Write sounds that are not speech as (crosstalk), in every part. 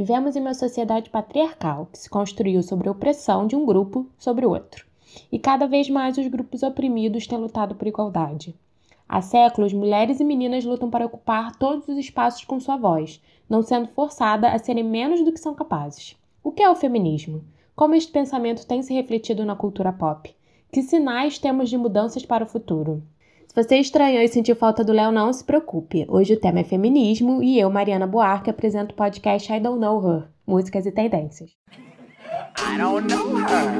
Vivemos em uma sociedade patriarcal que se construiu sobre a opressão de um grupo sobre o outro. E cada vez mais os grupos oprimidos têm lutado por igualdade. Há séculos, mulheres e meninas lutam para ocupar todos os espaços com sua voz, não sendo forçada a serem menos do que são capazes. O que é o feminismo? Como este pensamento tem se refletido na cultura pop? Que sinais temos de mudanças para o futuro? Se você estranhou e sentiu falta do Léo, não se preocupe. Hoje o tema é feminismo e eu, Mariana Buarque, apresento o podcast I Don't Know Her, Músicas e Tendências. I don't know her.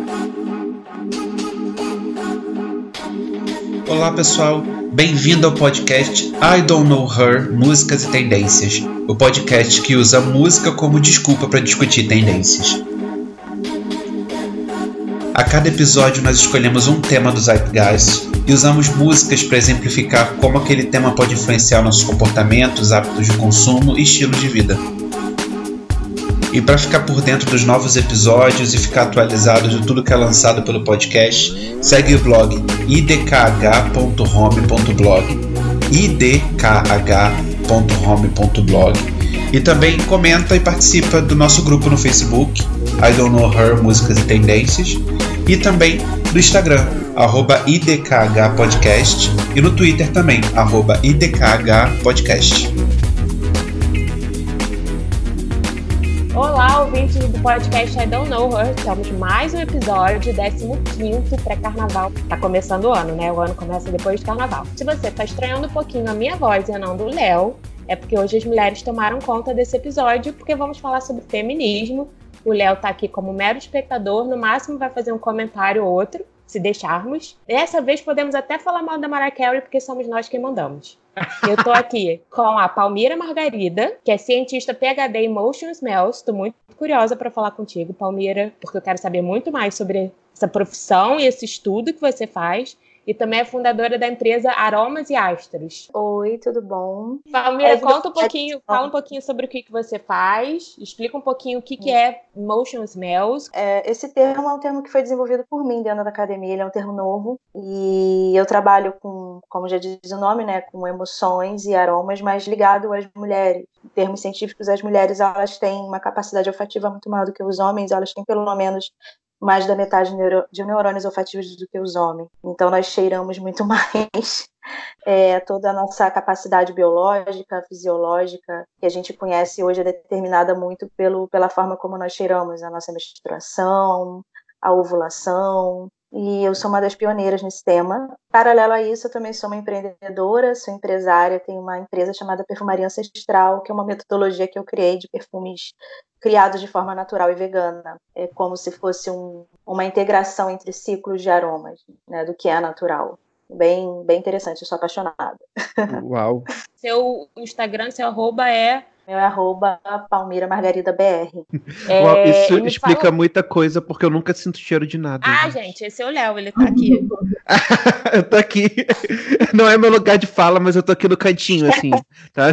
Olá pessoal, bem-vindo ao podcast I Don't Know Her, Músicas e Tendências, o podcast que usa música como desculpa para discutir tendências. A cada episódio nós escolhemos um tema do Zeitgeist e usamos músicas para exemplificar como aquele tema pode influenciar nossos comportamentos, hábitos de consumo e estilos de vida. E para ficar por dentro dos novos episódios e ficar atualizado de tudo que é lançado pelo podcast, segue o blog idkh.home.blog idkh.home.blog e também comenta e participa do nosso grupo no Facebook, I Don't Know Her Músicas e Tendências, e também no Instagram, arroba idkhpodcast, e no Twitter também, arroba idkhpodcast. Olá, ouvintes do podcast I Don't Know Her. Estamos mais um episódio, 15 pré-carnaval. Tá começando o ano, né? O ano começa depois do carnaval. Se você tá estranhando um pouquinho a minha voz e a não do Léo, é porque hoje as mulheres tomaram conta desse episódio, porque vamos falar sobre feminismo. O Léo tá aqui como mero espectador, no máximo vai fazer um comentário ou outro, se deixarmos. Dessa vez podemos até falar mal da Mariah Carey, porque somos nós quem mandamos. Eu tô aqui (laughs) com a Palmira Margarida, que é cientista PhD em Motion Smells. Estou muito curiosa para falar contigo, Palmira, porque eu quero saber muito mais sobre essa profissão e esse estudo que você faz e também é fundadora da empresa Aromas e Astros. Oi, tudo bom? Palmeira, é, conta um pouquinho, fala um pouquinho sobre o que, que você faz, explica um pouquinho o que, que é Motion Smells. É, esse termo é um termo que foi desenvolvido por mim dentro da academia, ele é um termo novo e eu trabalho com, como já diz o nome, né, com emoções e aromas, mas ligado às mulheres. Em termos científicos, as mulheres elas têm uma capacidade olfativa muito maior do que os homens, elas têm pelo menos mais da metade de neurônios olfativos do que os homens. Então, nós cheiramos muito (laughs) mais é, toda a nossa capacidade biológica, fisiológica, que a gente conhece hoje é determinada muito pelo, pela forma como nós cheiramos, a nossa menstruação, a ovulação, e eu sou uma das pioneiras nesse tema. Paralelo a isso, eu também sou uma empreendedora, sou empresária, tenho uma empresa chamada Perfumaria Ancestral, que é uma metodologia que eu criei de perfumes criados de forma natural e vegana. É como se fosse um, uma integração entre ciclos de aromas, né, do que é natural. Bem, bem interessante, eu sou apaixonada. Uau! Seu Instagram, seu arroba é meu é arroba Palmira Margarida BR. (laughs) É, Isso explica falou... muita coisa, porque eu nunca sinto cheiro de nada. Ah, gente, gente esse é o Léo, ele tá aqui. (laughs) eu tô aqui. (laughs) Não é meu lugar de fala, mas eu tô aqui no cantinho, assim. Tá?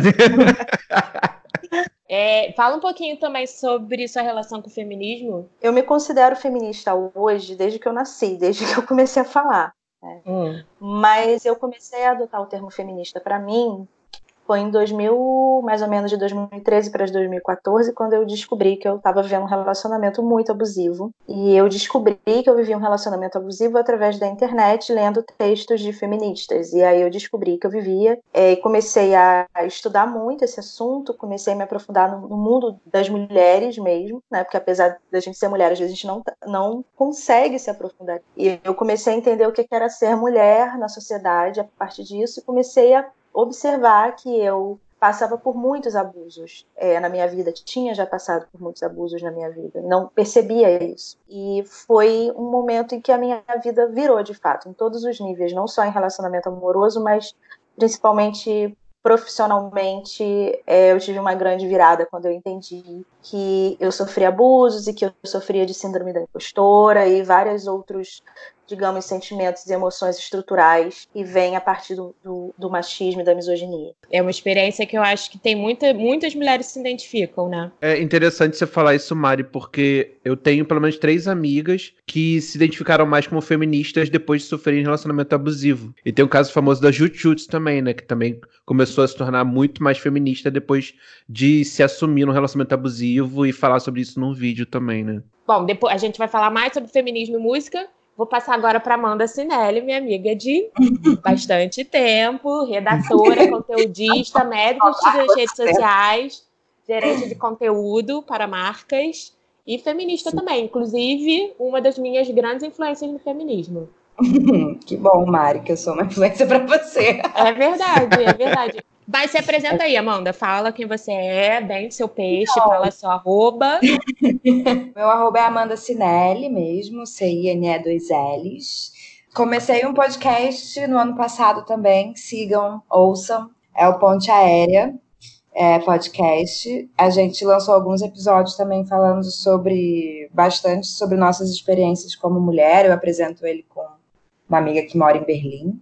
É, fala um pouquinho também sobre sua relação com o feminismo. Eu me considero feminista hoje, desde que eu nasci, desde que eu comecei a falar. Né? Hum. Mas eu comecei a adotar o termo feminista para mim foi em 2000, mais ou menos de 2013 para 2014, quando eu descobri que eu estava vivendo um relacionamento muito abusivo. E eu descobri que eu vivia um relacionamento abusivo através da internet, lendo textos de feministas. E aí eu descobri que eu vivia é, e comecei a estudar muito esse assunto, comecei a me aprofundar no, no mundo das mulheres mesmo, né? Porque apesar da gente ser mulher, às vezes a gente não, não consegue se aprofundar. E eu comecei a entender o que era ser mulher na sociedade a partir disso e comecei a observar que eu passava por muitos abusos é, na minha vida, tinha já passado por muitos abusos na minha vida, não percebia isso. E foi um momento em que a minha vida virou de fato, em todos os níveis, não só em relacionamento amoroso, mas principalmente profissionalmente, é, eu tive uma grande virada quando eu entendi que eu sofria abusos e que eu sofria de síndrome da impostora e vários outros digamos, sentimentos e emoções estruturais e vem a partir do, do, do, machismo e da misoginia. É uma experiência que eu acho que tem muita, muitas mulheres se identificam, né? É interessante você falar isso, Mari, porque eu tenho pelo menos três amigas que se identificaram mais como feministas depois de sofrerem relacionamento abusivo. E tem o caso famoso da Jututsu também, né? Que também começou a se tornar muito mais feminista depois de se assumir no relacionamento abusivo e falar sobre isso num vídeo também, né? Bom, depois a gente vai falar mais sobre feminismo e música. Vou passar agora para Amanda Sinelli, minha amiga de (laughs) bastante tempo, redatora, conteudista, médica das redes sociais, gerente de conteúdo para marcas e feminista Sim. também. Inclusive, uma das minhas grandes influências no feminismo. (laughs) que bom, Mari, que eu sou uma influência para você. É verdade, é verdade. (laughs) Vai, se apresenta aí, Amanda. Fala quem você é, bem do seu peixe, Não. fala seu arroba. (laughs) Meu arroba é Amanda Cinelli mesmo, C-I-N-E 2 L's. Comecei um podcast no ano passado também, sigam, ouçam. É o Ponte Aérea é, podcast. A gente lançou alguns episódios também falando sobre, bastante sobre nossas experiências como mulher. Eu apresento ele com uma amiga que mora em Berlim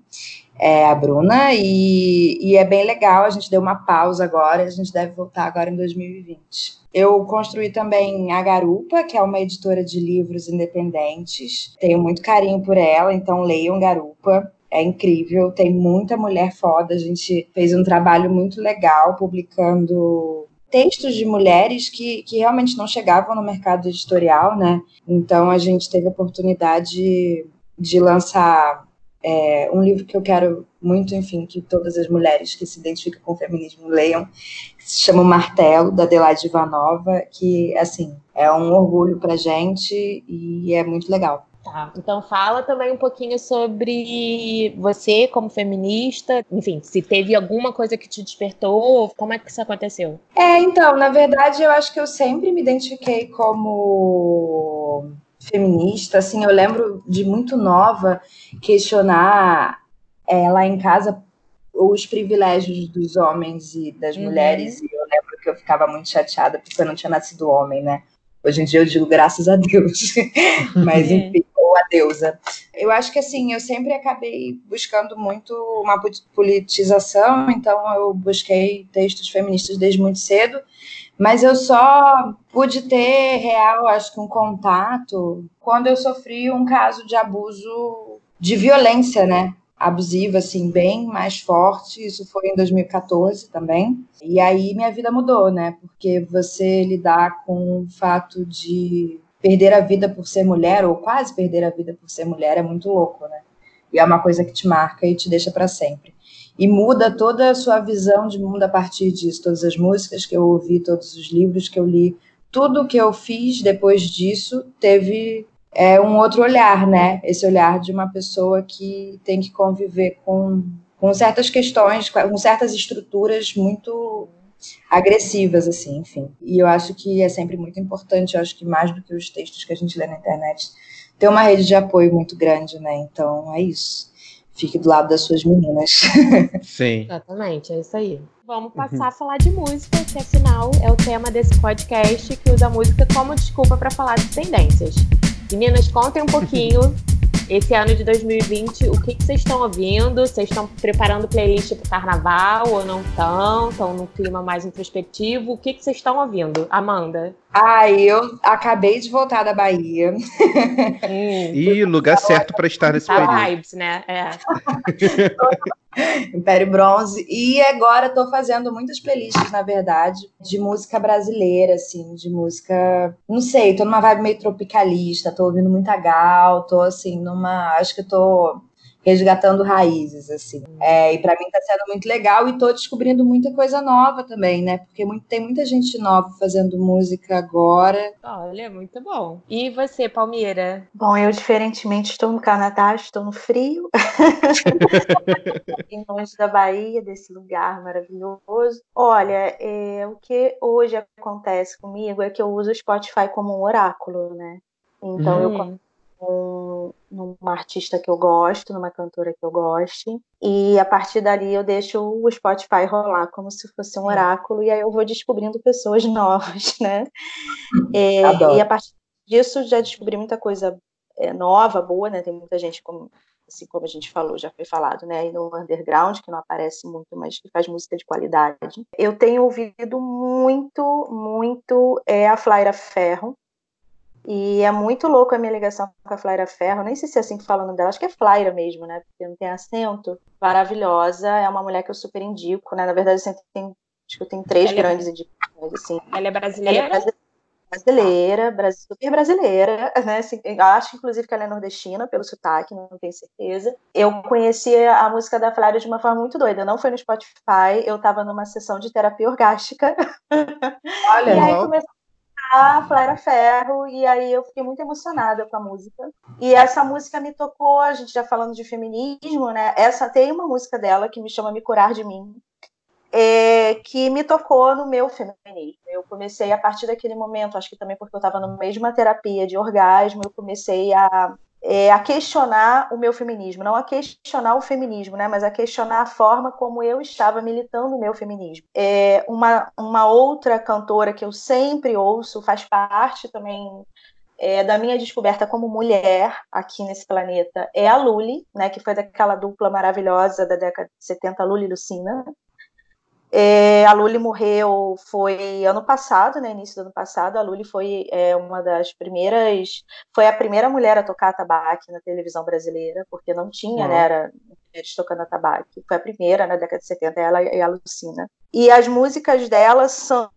é a Bruna, e, e, é bem legal. A gente deu uma pausa agora, a gente deve voltar agora em 2020. Eu construí também a Garupa, que é uma editora de livros independentes. Tenho muito carinho por ela, então leiam Garupa. É incrível, tem muita mulher foda. A gente fez um trabalho muito legal publicando textos de mulheres que, que realmente não chegavam no mercado editorial, né? Então a gente teve a oportunidade de lançar é, um livro que eu quero muito, enfim, que todas as mulheres que se identificam com o feminismo leiam, que se chama o Martelo, da Adelaide Ivanova, que, assim, é um orgulho pra gente e é muito legal. Tá, então fala também um pouquinho sobre você como feminista, enfim, se teve alguma coisa que te despertou, como é que isso aconteceu? É, então, na verdade, eu acho que eu sempre me identifiquei como feminista, assim, eu lembro de muito nova questionar é, lá em casa os privilégios dos homens e das uhum. mulheres, e eu lembro que eu ficava muito chateada porque eu não tinha nascido homem, né? Hoje em dia eu digo graças a Deus, (laughs) mas uhum. enfim, ou a deusa. Eu acho que assim, eu sempre acabei buscando muito uma politização, então eu busquei textos feministas desde muito cedo, mas eu só pude ter real, acho que um contato quando eu sofri um caso de abuso de violência, né? Abusiva, assim, bem mais forte. Isso foi em 2014 também. E aí minha vida mudou, né? Porque você lidar com o fato de perder a vida por ser mulher, ou quase perder a vida por ser mulher, é muito louco, né? E é uma coisa que te marca e te deixa para sempre e muda toda a sua visão de mundo a partir disso. Todas as músicas que eu ouvi, todos os livros que eu li, tudo que eu fiz depois disso teve é, um outro olhar, né? Esse olhar de uma pessoa que tem que conviver com, com certas questões, com certas estruturas muito agressivas, assim, enfim. E eu acho que é sempre muito importante, eu acho que mais do que os textos que a gente lê na internet, ter uma rede de apoio muito grande, né? Então é isso fique do lado das suas meninas. (laughs) Sim. Exatamente, é isso aí. Vamos passar a falar de música, que afinal é o tema desse podcast que usa a música como desculpa para falar de tendências. Meninas, contem um pouquinho esse ano de 2020, o que, que vocês estão ouvindo? Vocês estão preparando playlist para o carnaval ou não estão? Estão num clima mais introspectivo? O que, que vocês estão ouvindo? Amanda? Ah, eu acabei de voltar da Bahia. Hum. e lugar certo para estar nesse tá período. vibes, né? É. (laughs) Império Bronze. E agora estou fazendo muitas playlists, na verdade, de música brasileira, assim, de música. Não sei, tô numa vibe meio tropicalista, tô ouvindo muita gal, tô assim, numa. Acho que tô resgatando raízes, assim. É, e para mim está sendo muito legal e estou descobrindo muita coisa nova também, né? Porque muito, tem muita gente nova fazendo música agora. Olha, muito bom. E você, Palmeira? Bom, eu diferentemente estou no Canadá, estou no frio. (laughs) em longe da Bahia, desse lugar maravilhoso. Olha, é, o que hoje acontece comigo é que eu uso o Spotify como um oráculo, né? Então hum. eu um, numa artista que eu gosto, numa cantora que eu goste, e a partir dali eu deixo o Spotify rolar como se fosse um oráculo, e aí eu vou descobrindo pessoas (laughs) novas, né? É, e a partir disso já descobri muita coisa é, nova, boa, né? Tem muita gente, como, assim como a gente falou, já foi falado, né? No underground, que não aparece muito, mas que faz música de qualidade. Eu tenho ouvido muito, muito é a Flaira Ferro. E é muito louco a minha ligação com a Flaira Ferro. Nem sei se é assim que fala o nome dela, acho que é Flaira mesmo, né? Porque não tem acento. Maravilhosa, é uma mulher que eu super indico, né? Na verdade, eu tem, acho que eu tenho três ela é grandes é... indicações, assim. Ela é brasileira? Ela é brasileira brasileira, super brasileira, né? Assim, acho, inclusive, que ela é nordestina, pelo sotaque, não tenho certeza. Eu conheci a música da Flávia de uma forma muito doida. Não foi no Spotify, eu estava numa sessão de terapia orgástica. Olha, (laughs) e aí comecei a Flávia Ferro, e aí eu fiquei muito emocionada com a música. E essa música me tocou, a gente já falando de feminismo, né? Essa tem uma música dela que me chama Me Curar de Mim, é, que me tocou no meu feminismo. Eu comecei a partir daquele momento, acho que também porque eu estava de uma terapia de orgasmo, eu comecei a, é, a questionar o meu feminismo, não a questionar o feminismo, né, mas a questionar a forma como eu estava militando o meu feminismo. É, uma, uma outra cantora que eu sempre ouço, faz parte também é, da minha descoberta como mulher aqui nesse planeta é a Luli, né, que foi daquela dupla maravilhosa da década de 70, Luli e Lucina. É, a Luli morreu foi ano passado, né, início do ano passado. A Luli foi é, uma das primeiras, foi a primeira mulher a tocar atabaque na televisão brasileira, porque não tinha, uhum. né, era mulheres tocando atabaque. Foi a primeira na década de 70, ela e a Lucina. E as músicas dela são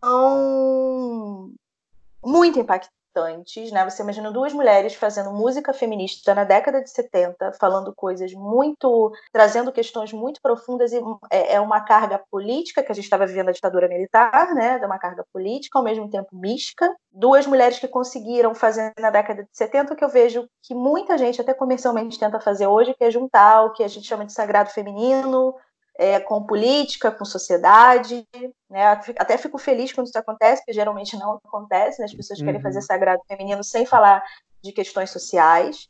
muito impactantes importantes, né? Você imagina duas mulheres fazendo música feminista na década de 70, falando coisas muito, trazendo questões muito profundas e é, é uma carga política que a gente estava vivendo a ditadura militar, né? De uma carga política ao mesmo tempo mística. Duas mulheres que conseguiram fazer na década de 70 o que eu vejo que muita gente até comercialmente tenta fazer hoje, que é juntar o que a gente chama de sagrado feminino é, com política, com sociedade. Né? Até fico feliz quando isso acontece, porque geralmente não acontece, né? as pessoas uhum. querem fazer uhum. sagrado feminino sem falar de questões sociais.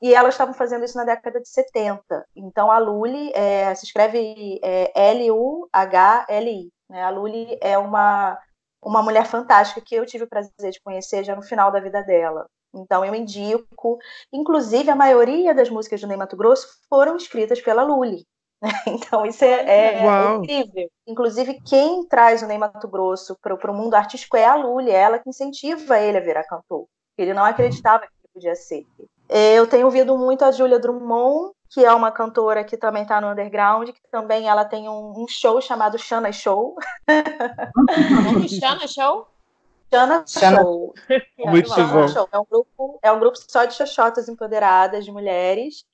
E elas estavam fazendo isso na década de 70. Então a Luli é, se escreve é, L-U-H-L-I. Né? A Luli é uma, uma mulher fantástica que eu tive o prazer de conhecer já no final da vida dela. Então eu indico, inclusive a maioria das músicas do Ney Mato Grosso foram escritas pela Luli. (laughs) Então, isso é, é, incrível. Inclusive, quem traz o Ney Mato Grosso para o mundo artístico é a Lully, é ela que incentiva ele a virar cantor. Ele não acreditava que ele podia ser. É, eu tenho ouvido muito a Julia Drummond, que é uma cantora que também está no underground, que também ela tem um, um show chamado Shana Show. Shana Show? Shana Show. Muito é, bom. É um, grupo, é um grupo só de xoxotas empoderadas, de mulheres,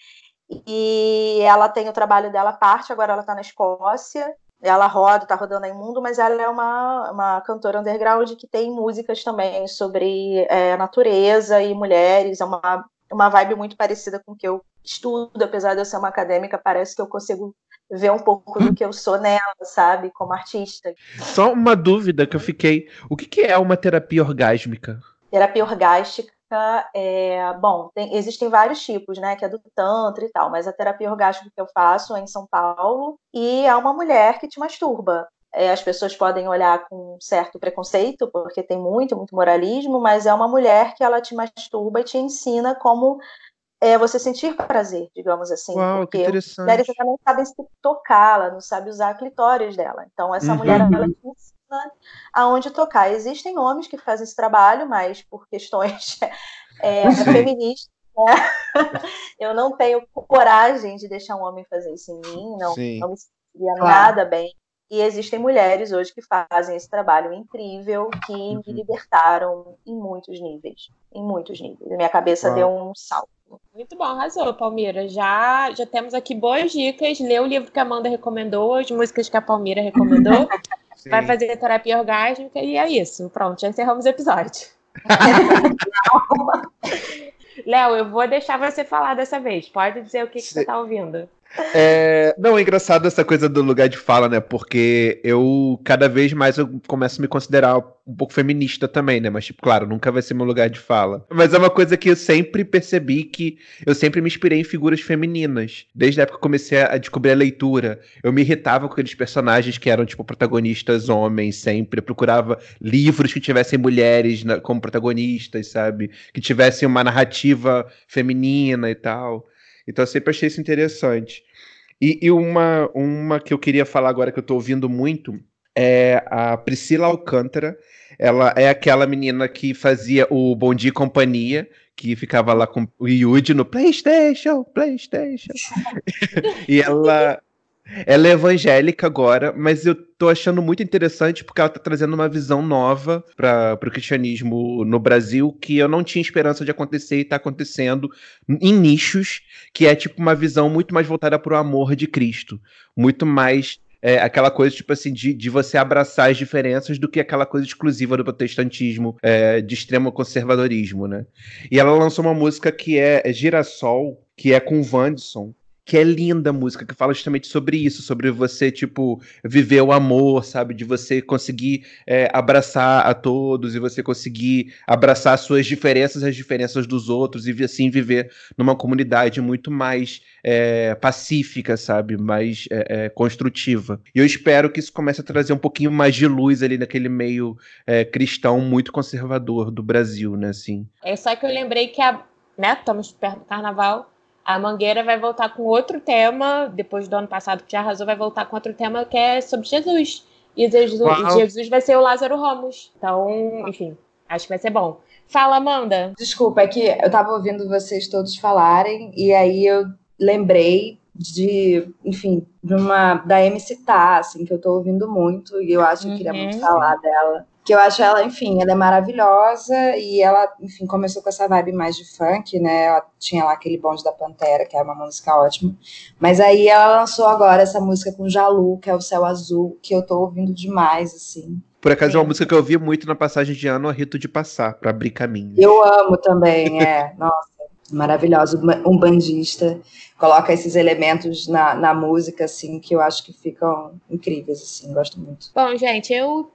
e ela tem o trabalho dela à parte, agora ela está na Escócia. Ela roda, está rodando em mundo, mas ela é uma, uma cantora underground que tem músicas também sobre é, natureza e mulheres. É uma, uma vibe muito parecida com o que eu estudo, apesar de eu ser uma acadêmica, parece que eu consigo ver um pouco do que eu sou nela, sabe, como artista. Só uma dúvida que eu fiquei: o que, que é uma terapia orgásmica? Terapia orgástica é, bom, tem, existem vários tipos, né, que é do tantra e tal, mas a terapia orgástica que eu faço é em São Paulo e é uma mulher que te masturba. É, as pessoas podem olhar com certo preconceito, porque tem muito, muito moralismo, mas é uma mulher que ela te masturba e te ensina como é, você sentir prazer, digamos assim. Uau, porque mulheres não sabem se tocar, ela não sabe usar a clitóris dela. Então, essa uhum. mulher, ela te ensina aonde tocar. Existem homens que fazem esse trabalho, mas por questões (laughs) é, feministas, né? (laughs) eu não tenho coragem de deixar um homem fazer isso em mim, não, não me sentiria claro. nada bem. E existem mulheres hoje que fazem esse trabalho incrível, que uhum. me libertaram em muitos níveis. Em muitos níveis. A minha cabeça deu um salto. Muito bom, arrasou, Palmira. Já, já temos aqui boas dicas. Lê o livro que a Amanda recomendou, as músicas que a Palmira recomendou. (laughs) Sim. vai fazer terapia orgásmica e é isso. Pronto, já encerramos o episódio. (laughs) Léo, eu vou deixar você falar dessa vez. Pode dizer o que, que você está ouvindo. É, não, é engraçado essa coisa do lugar de fala, né? Porque eu, cada vez mais, eu começo a me considerar um pouco feminista também, né? Mas, tipo, claro, nunca vai ser meu lugar de fala. Mas é uma coisa que eu sempre percebi que eu sempre me inspirei em figuras femininas. Desde a época que comecei a descobrir a leitura, eu me irritava com aqueles personagens que eram, tipo, protagonistas homens sempre. Eu procurava livros que tivessem mulheres como protagonistas, sabe? Que tivessem uma narrativa feminina e tal. Então eu sempre achei isso interessante. E, e, uma, uma que eu queria falar agora que eu tô ouvindo muito é a Priscila Alcântara. Ela é aquela menina que fazia o Bom Dia e Companhia, que ficava lá com o Yuji no PlayStation, PlayStation. (laughs) e ela ela é evangélica agora, mas eu tô achando muito interessante porque ela tá trazendo uma visão nova para o cristianismo no Brasil que eu não tinha esperança de acontecer e tá acontecendo em nichos, que é tipo uma visão muito mais voltada para o amor de Cristo, muito mais é, aquela coisa, tipo assim, de, de você abraçar as diferenças do que aquela coisa exclusiva do protestantismo, é, de extremo conservadorismo, né? E ela lançou uma música que é, é Girassol, que é com o Vandson, que é linda a música, que fala justamente sobre isso, sobre você, tipo, viver o amor, sabe? De você conseguir é, abraçar a todos e você conseguir abraçar as suas diferenças as diferenças dos outros e assim viver numa comunidade muito mais é, pacífica, sabe? Mais é, é construtiva. E eu espero que isso comece a trazer um pouquinho mais de luz ali naquele meio é, cristão muito conservador do Brasil, né? Assim. É só que eu lembrei que a, né, estamos perto do carnaval a Mangueira vai voltar com outro tema, depois do ano passado que já arrasou, vai voltar com outro tema que é sobre Jesus. E Jesus, Jesus vai ser o Lázaro Ramos. Então, enfim, acho que vai ser bom. Fala, Amanda. Desculpa, é que eu tava ouvindo vocês todos falarem e aí eu lembrei de, enfim, de uma da MC Tá, assim, que eu tô ouvindo muito e eu acho que eu queria muito uhum. falar dela que eu acho ela, enfim, ela é maravilhosa e ela, enfim, começou com essa vibe mais de funk, né? Ela tinha lá aquele bonde da Pantera, que é uma música ótima. Mas aí ela lançou agora essa música com Jalu, que é o Céu Azul, que eu tô ouvindo demais, assim. Por acaso é uma música que eu ouvi muito na passagem de ano, a Rito de Passar, para abrir caminho. Eu amo também, é. (laughs) Nossa, maravilhosa. Um bandista coloca esses elementos na, na música, assim, que eu acho que ficam incríveis, assim, gosto muito. Bom, gente, eu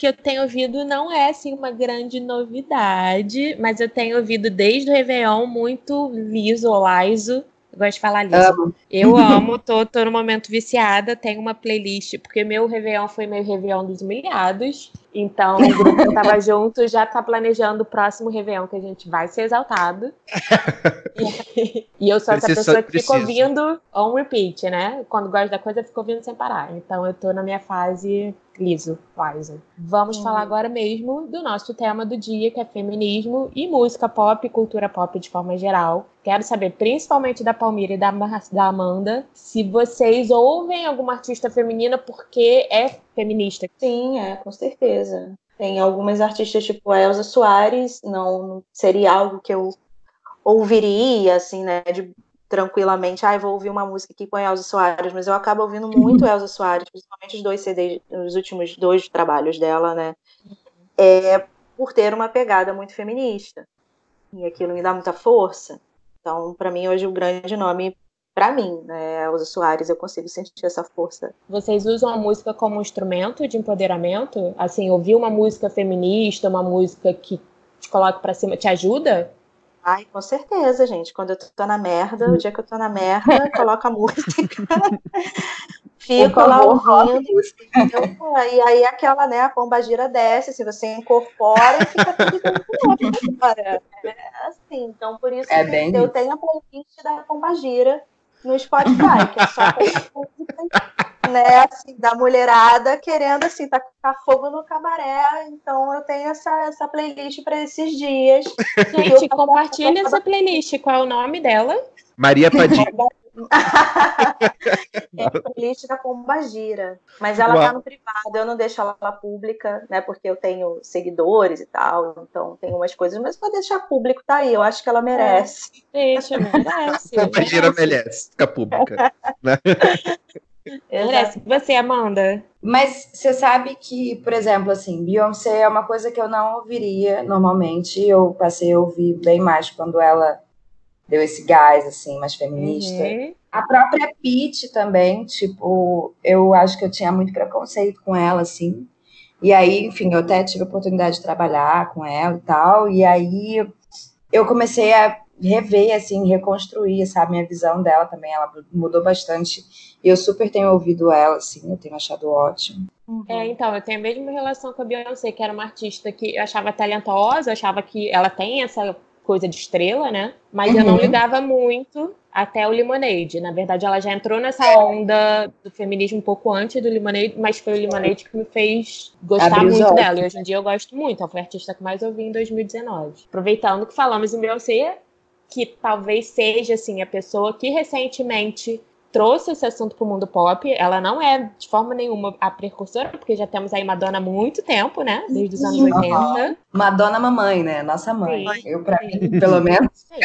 que eu tenho ouvido não é assim uma grande novidade, mas eu tenho ouvido desde o Réveillon muito liso liso. Eu gosto de falar liso. Amo. Eu (laughs) amo, tô, tô no momento viciada, tenho uma playlist, porque meu Réveillon foi meu Réveillon dos humilhados. Então, o grupo que tava junto já tá planejando o próximo Réveillon que a gente vai ser exaltado. e, (laughs) e eu sou essa pessoa que fica ouvindo on repeat, né? Quando gosto da coisa, eu fico ouvindo sem parar. Então, eu tô na minha fase liso, liso. Vamos uhum. falar agora mesmo do nosso tema do dia, que é feminismo e música pop, cultura pop de forma geral. Quero saber, principalmente da Palmira e da, da Amanda, se vocês ouvem alguma artista feminina porque é feminista. Sim, é, com certeza. Tem algumas artistas tipo Elza Soares, não, não seria algo que eu ouviria, assim, né, de tranquilamente, ah, vou ouvir uma música aqui com a Elza Soares, mas eu acabo ouvindo muito Elza Soares, principalmente os dois CDs, os últimos dois trabalhos dela, né? É por ter uma pegada muito feminista. E aquilo me dá muita força. Então, para mim, hoje o grande nome para mim, né, Elza Soares, eu consigo sentir essa força. Vocês usam a música como instrumento de empoderamento? Assim, ouvir uma música feminista, uma música que te coloca para cima, te ajuda? Ai, com certeza, gente. Quando eu tô na merda, o dia que eu tô na merda, (laughs) coloca a música. (laughs) Fico lá ouvindo. Então, (laughs) e aí aquela, né, a pomba gira desce, se você incorpora e fica tudo fora. É assim, então por isso é eu tenho a playlist da pomba gira no Spotify, que é só né, assim, da mulherada querendo assim tacar fogo no cabaré. Então eu tenho essa, essa playlist para esses dias. Gente, compartilha essa playlist. Qual é o nome dela? Maria Padilha. É a playlist da Pomba Gira. Mas ela Uau. tá no privado, eu não deixo ela pública, né? Porque eu tenho seguidores e tal, então tem umas coisas, mas pode deixar público, tá aí. Eu acho que ela merece. É, deixa, merece. Pomba Gira merece ficar pública. né? (laughs) Merece. Você, Amanda? Mas você sabe que, por exemplo, assim, Beyoncé é uma coisa que eu não ouviria normalmente. Eu passei a ouvir bem mais quando ela deu esse gás, assim, mais feminista. Uhum. A própria Pete também, tipo, eu acho que eu tinha muito preconceito com ela, assim. E aí, enfim, eu até tive a oportunidade de trabalhar com ela e tal. E aí eu comecei a rever, assim, reconstruir, sabe, minha visão dela também. Ela mudou bastante. E eu super tenho ouvido ela, assim, eu tenho achado ótimo. É, então, eu tenho a mesma relação com a Beyoncé, que era uma artista que eu achava talentosa, achava que ela tem essa coisa de estrela, né? Mas uhum. eu não uhum. ligava muito até o Lemonade. Na verdade, ela já entrou nessa onda do feminismo um pouco antes do Lemonade, mas foi o Lemonade que me fez gostar Abriu muito dela. E hoje em dia eu gosto muito. Ela foi a artista que mais ouvi em 2019. Aproveitando que falamos em Beyoncé, que talvez seja assim a pessoa que recentemente trouxe esse assunto para o mundo pop. Ela não é de forma nenhuma a precursora, porque já temos aí Madonna há muito tempo, né? Desde os anos 80. Madonna mamãe, né? Nossa mãe. Sim, Eu, para mim, pelo menos. Sim.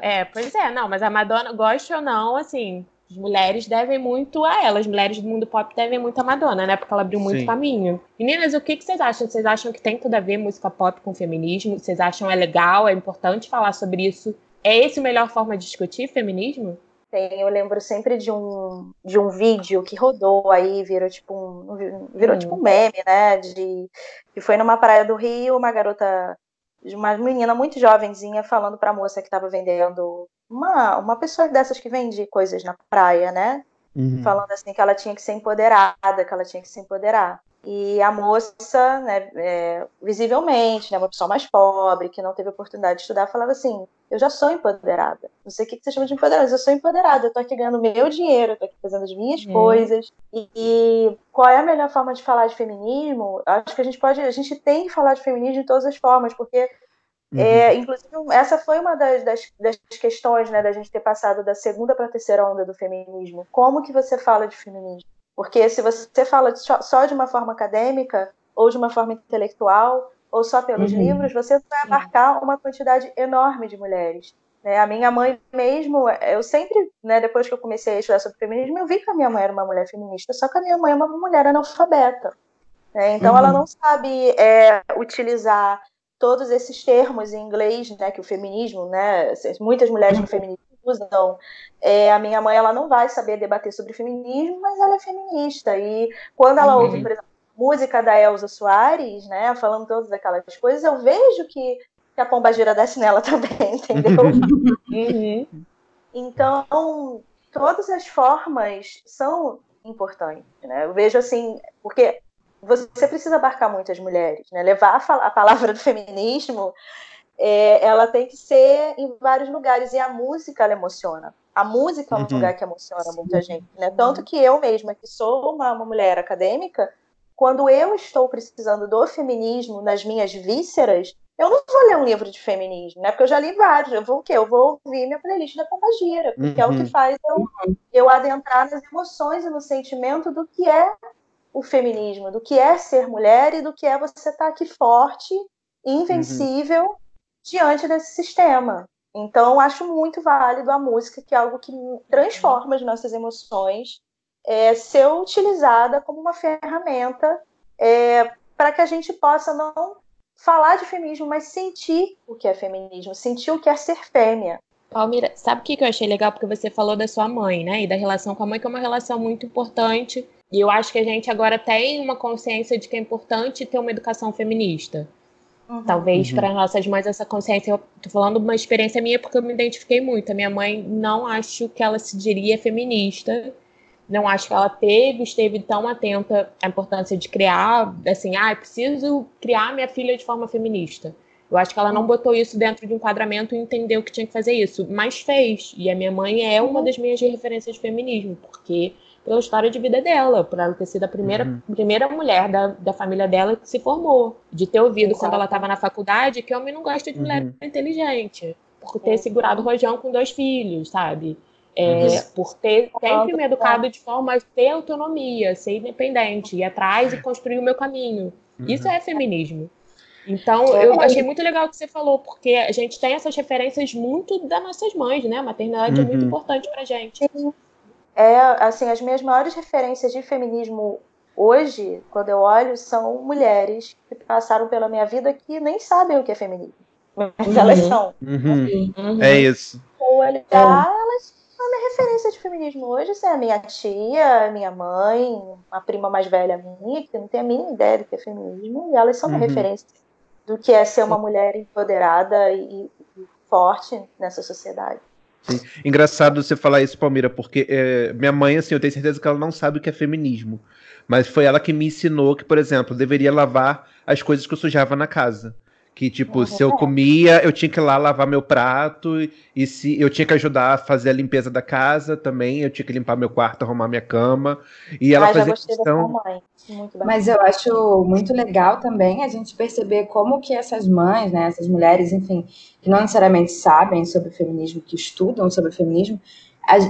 É, pois é, não, mas a Madonna, goste ou não, assim, as mulheres devem muito a ela, as mulheres do mundo pop devem muito a Madonna, né? Porque ela abriu muito Sim. caminho. Meninas, o que, que vocês acham? Vocês acham que tem tudo a ver música pop com feminismo? Vocês acham é legal, é importante falar sobre isso? É esse a melhor forma de discutir feminismo? Tem, eu lembro sempre de um, de um vídeo que rodou aí, virou tipo um, virou hum. tipo um meme, né? De, que foi numa praia do Rio, uma garota, uma menina muito jovenzinha falando para a moça que estava vendendo, uma, uma pessoa dessas que vende coisas na praia, né? Uhum. Falando assim que ela tinha que ser empoderada, que ela tinha que se empoderar. E a moça, né, é, visivelmente, né, uma pessoa mais pobre, que não teve oportunidade de estudar, falava assim: Eu já sou empoderada. Não sei o que você chama de empoderada, mas eu sou empoderada. Eu tô aqui ganhando meu dinheiro, eu tô aqui fazendo as minhas uhum. coisas. E, e, qual é a melhor forma de falar de feminismo? Acho que a gente pode, a gente tem que falar de feminismo de todas as formas, porque Uhum. É, inclusive, essa foi uma das, das, das, questões né, da gente ter passado da segunda para a terceira onda do feminismo. Como que você fala de feminismo? Porque se você fala só de uma forma acadêmica, ou de uma forma intelectual, ou só pelos uhum. livros, você vai abarcar uma quantidade enorme de mulheres. Né? A minha mãe mesmo, eu sempre, né, depois que eu comecei a estudar sobre feminismo, eu vi que a minha mãe era uma mulher feminista, só que a minha mãe é uma mulher analfabeta. Né? Então uhum. ela não sabe é, utilizar todos esses termos em inglês, né, que o feminismo, né, muitas mulheres no feminismo usam. É, a minha mãe ela não vai saber debater sobre feminismo, mas ela é feminista. E quando ela uhum. ouve, por exemplo, música da Elza Soares, né, falando todas aquelas coisas, eu vejo que, que a pomba gira desce nela (laughs) também, entendeu? uhum. (laughs) Então, todas as formas são importantes, né? Eu vejo assim, porque você precisa abarcar muitas mulheres, né? Levar a, a palavra do feminismo é, ela tem que ser em vários lugares. E a música, ela emociona. A música é um uhum. lugar que emociona Sim. muita gente, né? Tanto que eu mesma, que sou uma, uma mulher acadêmica, quando eu estou precisando do feminismo nas minhas vísceras, eu não vou ler um livro de feminismo, né? Porque eu já li vários. Eu vou o quê? Eu vou ouvir minha playlist da Pombagira, porque uhum. é o que uhum. faz eu, eu adentrar nas emoções e no sentimento do que é o feminismo, do que é ser mulher e do que é você estar aqui forte, invencível, uhum diante desse sistema. Então, acho muito válido a música, que é algo que transforma as nossas emoções, é, ser utilizada como uma ferramenta é, para que a gente possa não falar de feminismo, mas sentir o que é feminismo, sentir o que é ser fêmea. Palmira, sabe o que eu achei legal? Porque você falou da sua mãe, né? E da relação com a mãe, que é uma relação muito importante. E eu acho que a gente agora tem uma consciência de que é importante ter uma educação feminista. Uhum. Talvez uhum. para nossas mães essa consciência, eu tô falando uma experiência minha porque eu me identifiquei muito. A minha mãe não acho que ela se diria feminista. Não acho que ela teve, esteve tão atenta à importância de criar, assim, ah, preciso criar minha filha de forma feminista. Eu acho que ela não botou isso dentro de um enquadramento e entendeu que tinha que fazer isso, mas fez. E a minha mãe é uma uhum. das minhas referências de feminismo, porque pela história de vida dela, por ela ter sido a primeira, uhum. primeira mulher da, da família dela que se formou. De ter ouvido Exato. quando ela estava na faculdade que homem não gosta de mulher uhum. inteligente. Por ter segurado o rojão com dois filhos, sabe? É, uhum. Por ter sempre me educado de forma a ter autonomia, ser independente, ir atrás e construir o meu caminho. Isso é feminismo. Então, eu achei muito legal o que você falou, porque a gente tem essas referências muito das nossas mães, né? A maternidade é muito importante pra gente é assim as minhas maiores referências de feminismo hoje, quando eu olho, são mulheres que passaram pela minha vida que nem sabem o que é feminismo, mas uhum. elas são. Uhum. Uhum. É isso. Ou olhar, elas são minha referência de feminismo hoje é a minha tia, minha mãe, uma prima mais velha minha, que não tem a mínima ideia do que é feminismo, e elas são uma uhum. referência do que é ser uma mulher empoderada e, e forte nessa sociedade. Sim. Engraçado você falar isso, Palmira, porque é, minha mãe, assim, eu tenho certeza que ela não sabe o que é feminismo. Mas foi ela que me ensinou que, por exemplo, deveria lavar as coisas que eu sujava na casa. Que, tipo, se eu comia, eu tinha que ir lá lavar meu prato. E se eu tinha que ajudar a fazer a limpeza da casa também, eu tinha que limpar meu quarto, arrumar minha cama. E ela ah, fazia questão. Mas eu acho muito legal também a gente perceber como que essas mães, né, essas mulheres, enfim, que não necessariamente sabem sobre o feminismo, que estudam sobre o feminismo,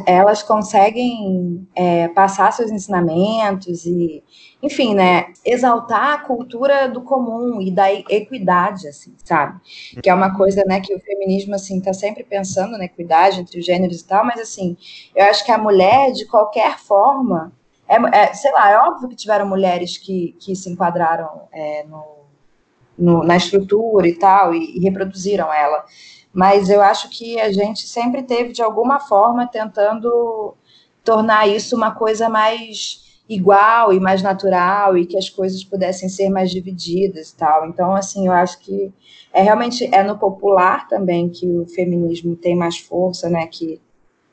elas conseguem é, passar seus ensinamentos e, enfim, né, exaltar a cultura do comum e da equidade, assim, sabe? Que é uma coisa, né, que o feminismo, assim, tá sempre pensando na equidade entre os gêneros e tal, mas, assim, eu acho que a mulher, de qualquer forma, é, é sei lá, é óbvio que tiveram mulheres que, que se enquadraram é, no, no, na estrutura e tal, e, e reproduziram ela, mas eu acho que a gente sempre teve, de alguma forma, tentando tornar isso uma coisa mais igual e mais natural e que as coisas pudessem ser mais divididas e tal. Então, assim, eu acho que é realmente é no popular também que o feminismo tem mais força, né? Que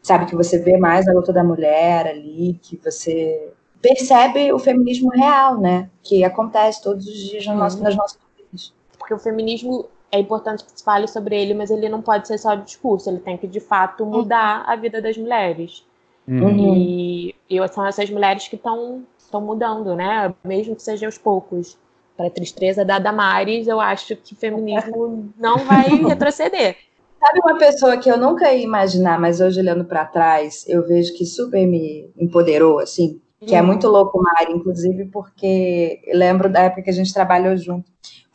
sabe que você vê mais a luta da mulher ali, que você percebe o feminismo real, né? Que acontece todos os dias no nosso, nas nossas vidas. Porque o feminismo é importante que se fale sobre ele, mas ele não pode ser só discurso, ele tem que de fato mudar a vida das mulheres. Uhum. E, e são essas mulheres que estão mudando, né? Mesmo que seja aos poucos. Para a tristeza da Damares, eu acho que o feminismo (laughs) não vai retroceder. Sabe uma pessoa que eu nunca ia imaginar, mas hoje olhando para trás, eu vejo que super me empoderou, assim, que é muito louco, Mari, inclusive porque lembro da época que a gente trabalhou junto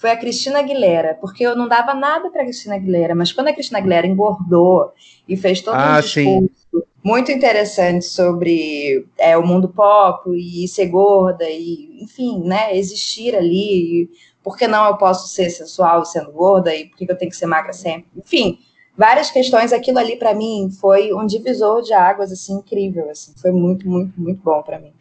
foi a Cristina Aguilera, porque eu não dava nada para a Cristina Aguilera, mas quando a Cristina Aguilera engordou e fez todo ah, um discurso sim. muito interessante sobre é, o mundo pop e ser gorda e, enfim, né, existir ali, e por que não eu posso ser sensual sendo gorda e por que eu tenho que ser magra sempre? Enfim, várias questões. Aquilo ali para mim foi um divisor de águas assim incrível, assim. Foi muito, muito, muito bom para mim.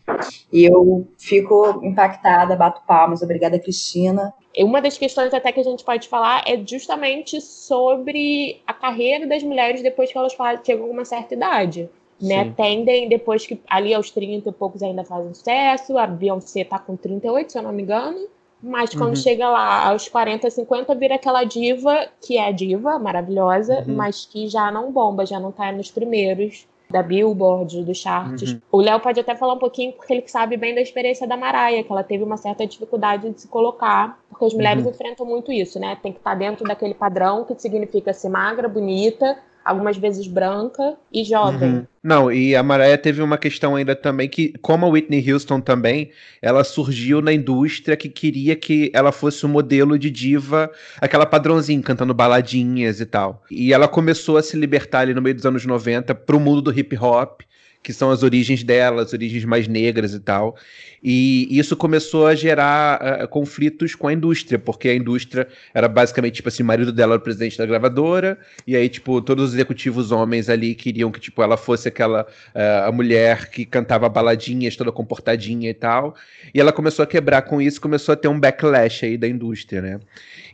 E eu fico impactada, bato palmas. Obrigada, Cristina. Uma das questões até que a gente pode falar é justamente sobre a carreira das mulheres depois que elas chegam a uma certa idade. Né, tendem, depois que ali aos 30 e poucos ainda fazem sucesso, a Beyoncé tá com 38, se eu não me engano, mas quando uhum. chega lá aos 40, 50, vira aquela diva que é diva, maravilhosa, uhum. mas que já não bomba, já não tá nos primeiros da Billboard, dos charts. Uhum. O Léo pode até falar um pouquinho, porque ele sabe bem da experiência da Mariah, que ela teve uma certa dificuldade de se colocar, porque as mulheres uhum. enfrentam muito isso, né? Tem que estar tá dentro daquele padrão que significa ser magra, bonita, algumas vezes branca e jovem. Uhum. Não, e a Mariah teve uma questão ainda também que, como a Whitney Houston também, ela surgiu na indústria que queria que ela fosse um modelo de diva, aquela padrãozinha, cantando baladinhas e tal. E ela começou a se libertar ali no meio dos anos 90 pro mundo do hip hop que são as origens dela, as origens mais negras e tal. E isso começou a gerar uh, conflitos com a indústria, porque a indústria era basicamente, tipo assim, o marido dela era o presidente da gravadora, e aí, tipo, todos os executivos homens ali queriam que, tipo, ela fosse aquela uh, a mulher que cantava baladinhas, toda comportadinha e tal. E ela começou a quebrar com isso, começou a ter um backlash aí da indústria, né?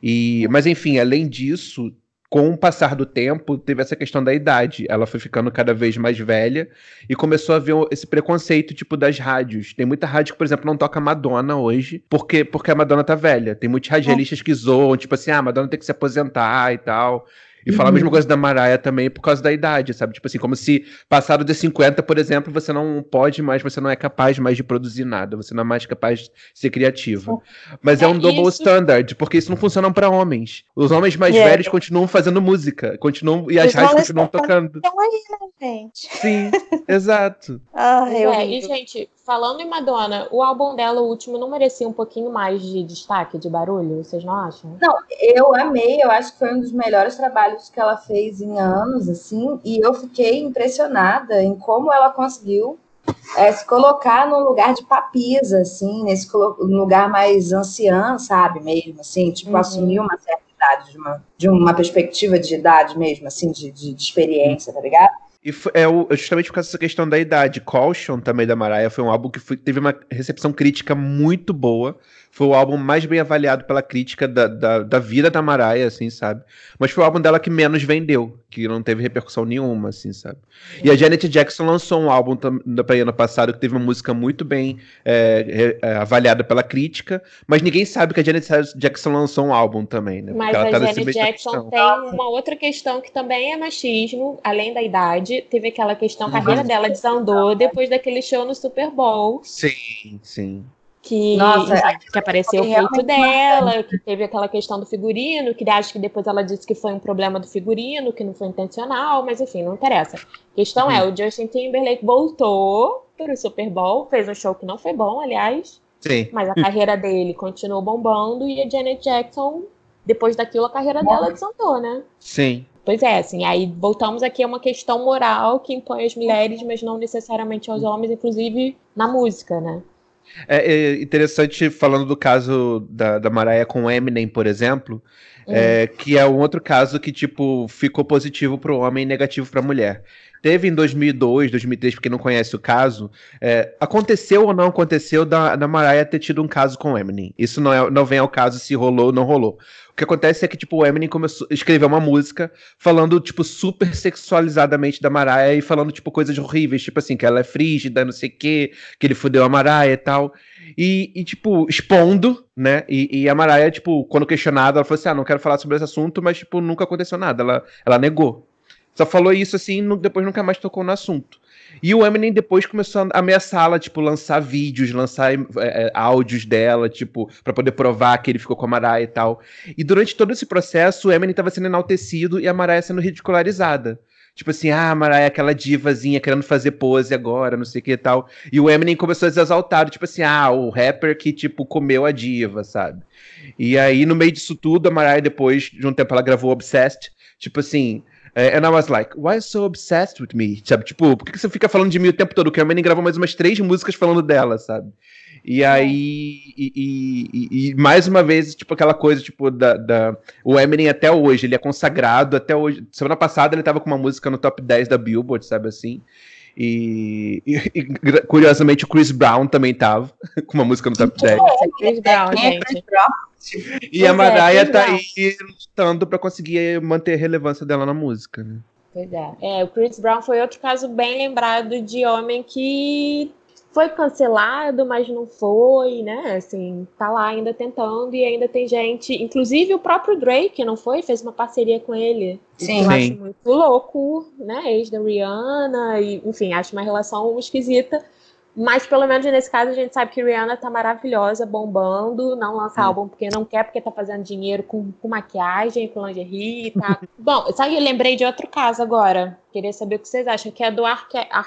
E, mas enfim, além disso, com o passar do tempo, teve essa questão da idade. Ela foi ficando cada vez mais velha e começou a ver esse preconceito, tipo, das rádios. Tem muita rádio que, por exemplo, não toca Madonna hoje, porque, porque a Madonna tá velha. Tem muitos radialistas que zoam, tipo assim, ah, a Madonna tem que se aposentar e tal. E uhum. falar a mesma uhum. coisa da Mariah também por causa da idade, sabe? Tipo assim, como se passado de 50, por exemplo, você não pode mais, você não é capaz mais de produzir nada, você não é mais capaz de ser criativa. Mas é, é um double isso... standard, porque isso não funciona para homens. Os homens mais yeah. velhos continuam fazendo música, continuam e as rádios continuam tocando. Estão aí, né, gente? Sim, exato. Ah, eu é, e, gente, Falando em Madonna, o álbum dela, o último, não merecia um pouquinho mais de destaque, de barulho? Vocês não acham? Não, eu amei, eu acho que foi um dos melhores trabalhos que ela fez em anos, assim, e eu fiquei impressionada em como ela conseguiu é, se colocar no lugar de papisa, assim, nesse lugar mais anciã, sabe, mesmo, assim, tipo, uhum. assumir uma certa idade, de uma, de uma perspectiva de idade mesmo, assim, de, de, de experiência, tá ligado? E foi, é, é, justamente por causa dessa questão da idade. Caution também da Mariah foi um álbum que foi, teve uma recepção crítica muito boa. Foi o álbum mais bem avaliado pela crítica da, da, da, vida da Mariah, assim, sabe? Mas foi o álbum dela que menos vendeu, que não teve repercussão nenhuma, assim, sabe? E a Janet Jackson lançou um álbum também ano passado que teve uma música muito bem é, é, avaliada pela crítica, mas ninguém sabe que a Janet Jackson lançou um álbum também, né? Mas a tá Janet Jackson tem uma outra questão que também é machismo, além da idade. Teve aquela questão, a carreira uhum. dela desandou depois daquele show no Super Bowl. Sim, sim que, Nossa, que apareceu o feito dela, que teve aquela questão do figurino, que acho que depois ela disse que foi um problema do figurino, que não foi intencional, mas enfim, não interessa. A questão uhum. é, o Justin Timberlake voltou para o Super Bowl, fez um show que não foi bom, aliás, Sim. mas a carreira dele continuou bombando e a Janet Jackson, depois daquilo, a carreira bom. dela desandou, né? Sim. Pois é, assim, aí voltamos aqui a uma questão moral que impõe às mulheres, mas não necessariamente aos homens, inclusive na música, né? É, é interessante, falando do caso da, da Mariah com Eminem, por exemplo, hum. é, que é um outro caso que, tipo, ficou positivo para o homem e negativo para a mulher. Teve em 2002, 2003, porque não conhece o caso, é, aconteceu ou não aconteceu da, da Mariah ter tido um caso com Eminem. Isso não, é, não vem ao caso se rolou ou não rolou que acontece é que, tipo, o Eminem começou, escreveu uma música falando, tipo, super sexualizadamente da Mariah e falando, tipo, coisas horríveis, tipo assim, que ela é frígida, não sei o quê, que ele fudeu a Mariah e tal. E, e tipo, expondo, né? E, e, a Mariah, tipo, quando questionada, ela falou assim: ah, não quero falar sobre esse assunto, mas, tipo, nunca aconteceu nada. Ela, ela negou. Só falou isso assim, depois nunca mais tocou no assunto. E o Eminem depois começou a ameaçá-la, tipo, lançar vídeos, lançar é, é, áudios dela, tipo, para poder provar que ele ficou com a Mariah e tal. E durante todo esse processo, o Eminem tava sendo enaltecido e a Mariah sendo ridicularizada. Tipo assim, ah, Mariah é aquela divazinha querendo fazer pose agora, não sei o que e tal. E o Eminem começou a ser exaltado, tipo assim, ah, o rapper que, tipo, comeu a diva, sabe? E aí, no meio disso tudo, a Mariah, depois de um tempo, ela gravou Obsessed, tipo assim, and I was like, why so obsessed with me? Sabe, tipo, por que você fica falando de mim o tempo todo? Que a Manning gravou mais umas três músicas falando dela, sabe? E aí, e, e, e, mais uma vez, tipo, aquela coisa, tipo, da, da, O Eminem até hoje, ele é consagrado, até hoje. Semana passada ele tava com uma música no top 10 da Billboard, sabe assim? E, e, curiosamente o Chris Brown também tava (laughs) com uma música no top 10. Chris Brown, gente. E a é, Mariah é, tá aí lutando para conseguir manter a relevância dela na música, né? Pois é. é. O Chris Brown foi outro caso bem lembrado de homem que foi cancelado, mas não foi, né? Assim, tá lá ainda tentando e ainda tem gente, inclusive o próprio Drake, não foi? Fez uma parceria com ele. Sim. Eu acho muito louco, né? Ex da Rihanna, e, enfim, acho uma relação esquisita. Mas pelo menos nesse caso a gente sabe que Rihanna tá maravilhosa, bombando, não lança álbum porque não quer, porque tá fazendo dinheiro com, com maquiagem, com lingerie, tá? (laughs) Bom, sabe, eu lembrei de outro caso agora. Queria saber o que vocês acham, que é do R.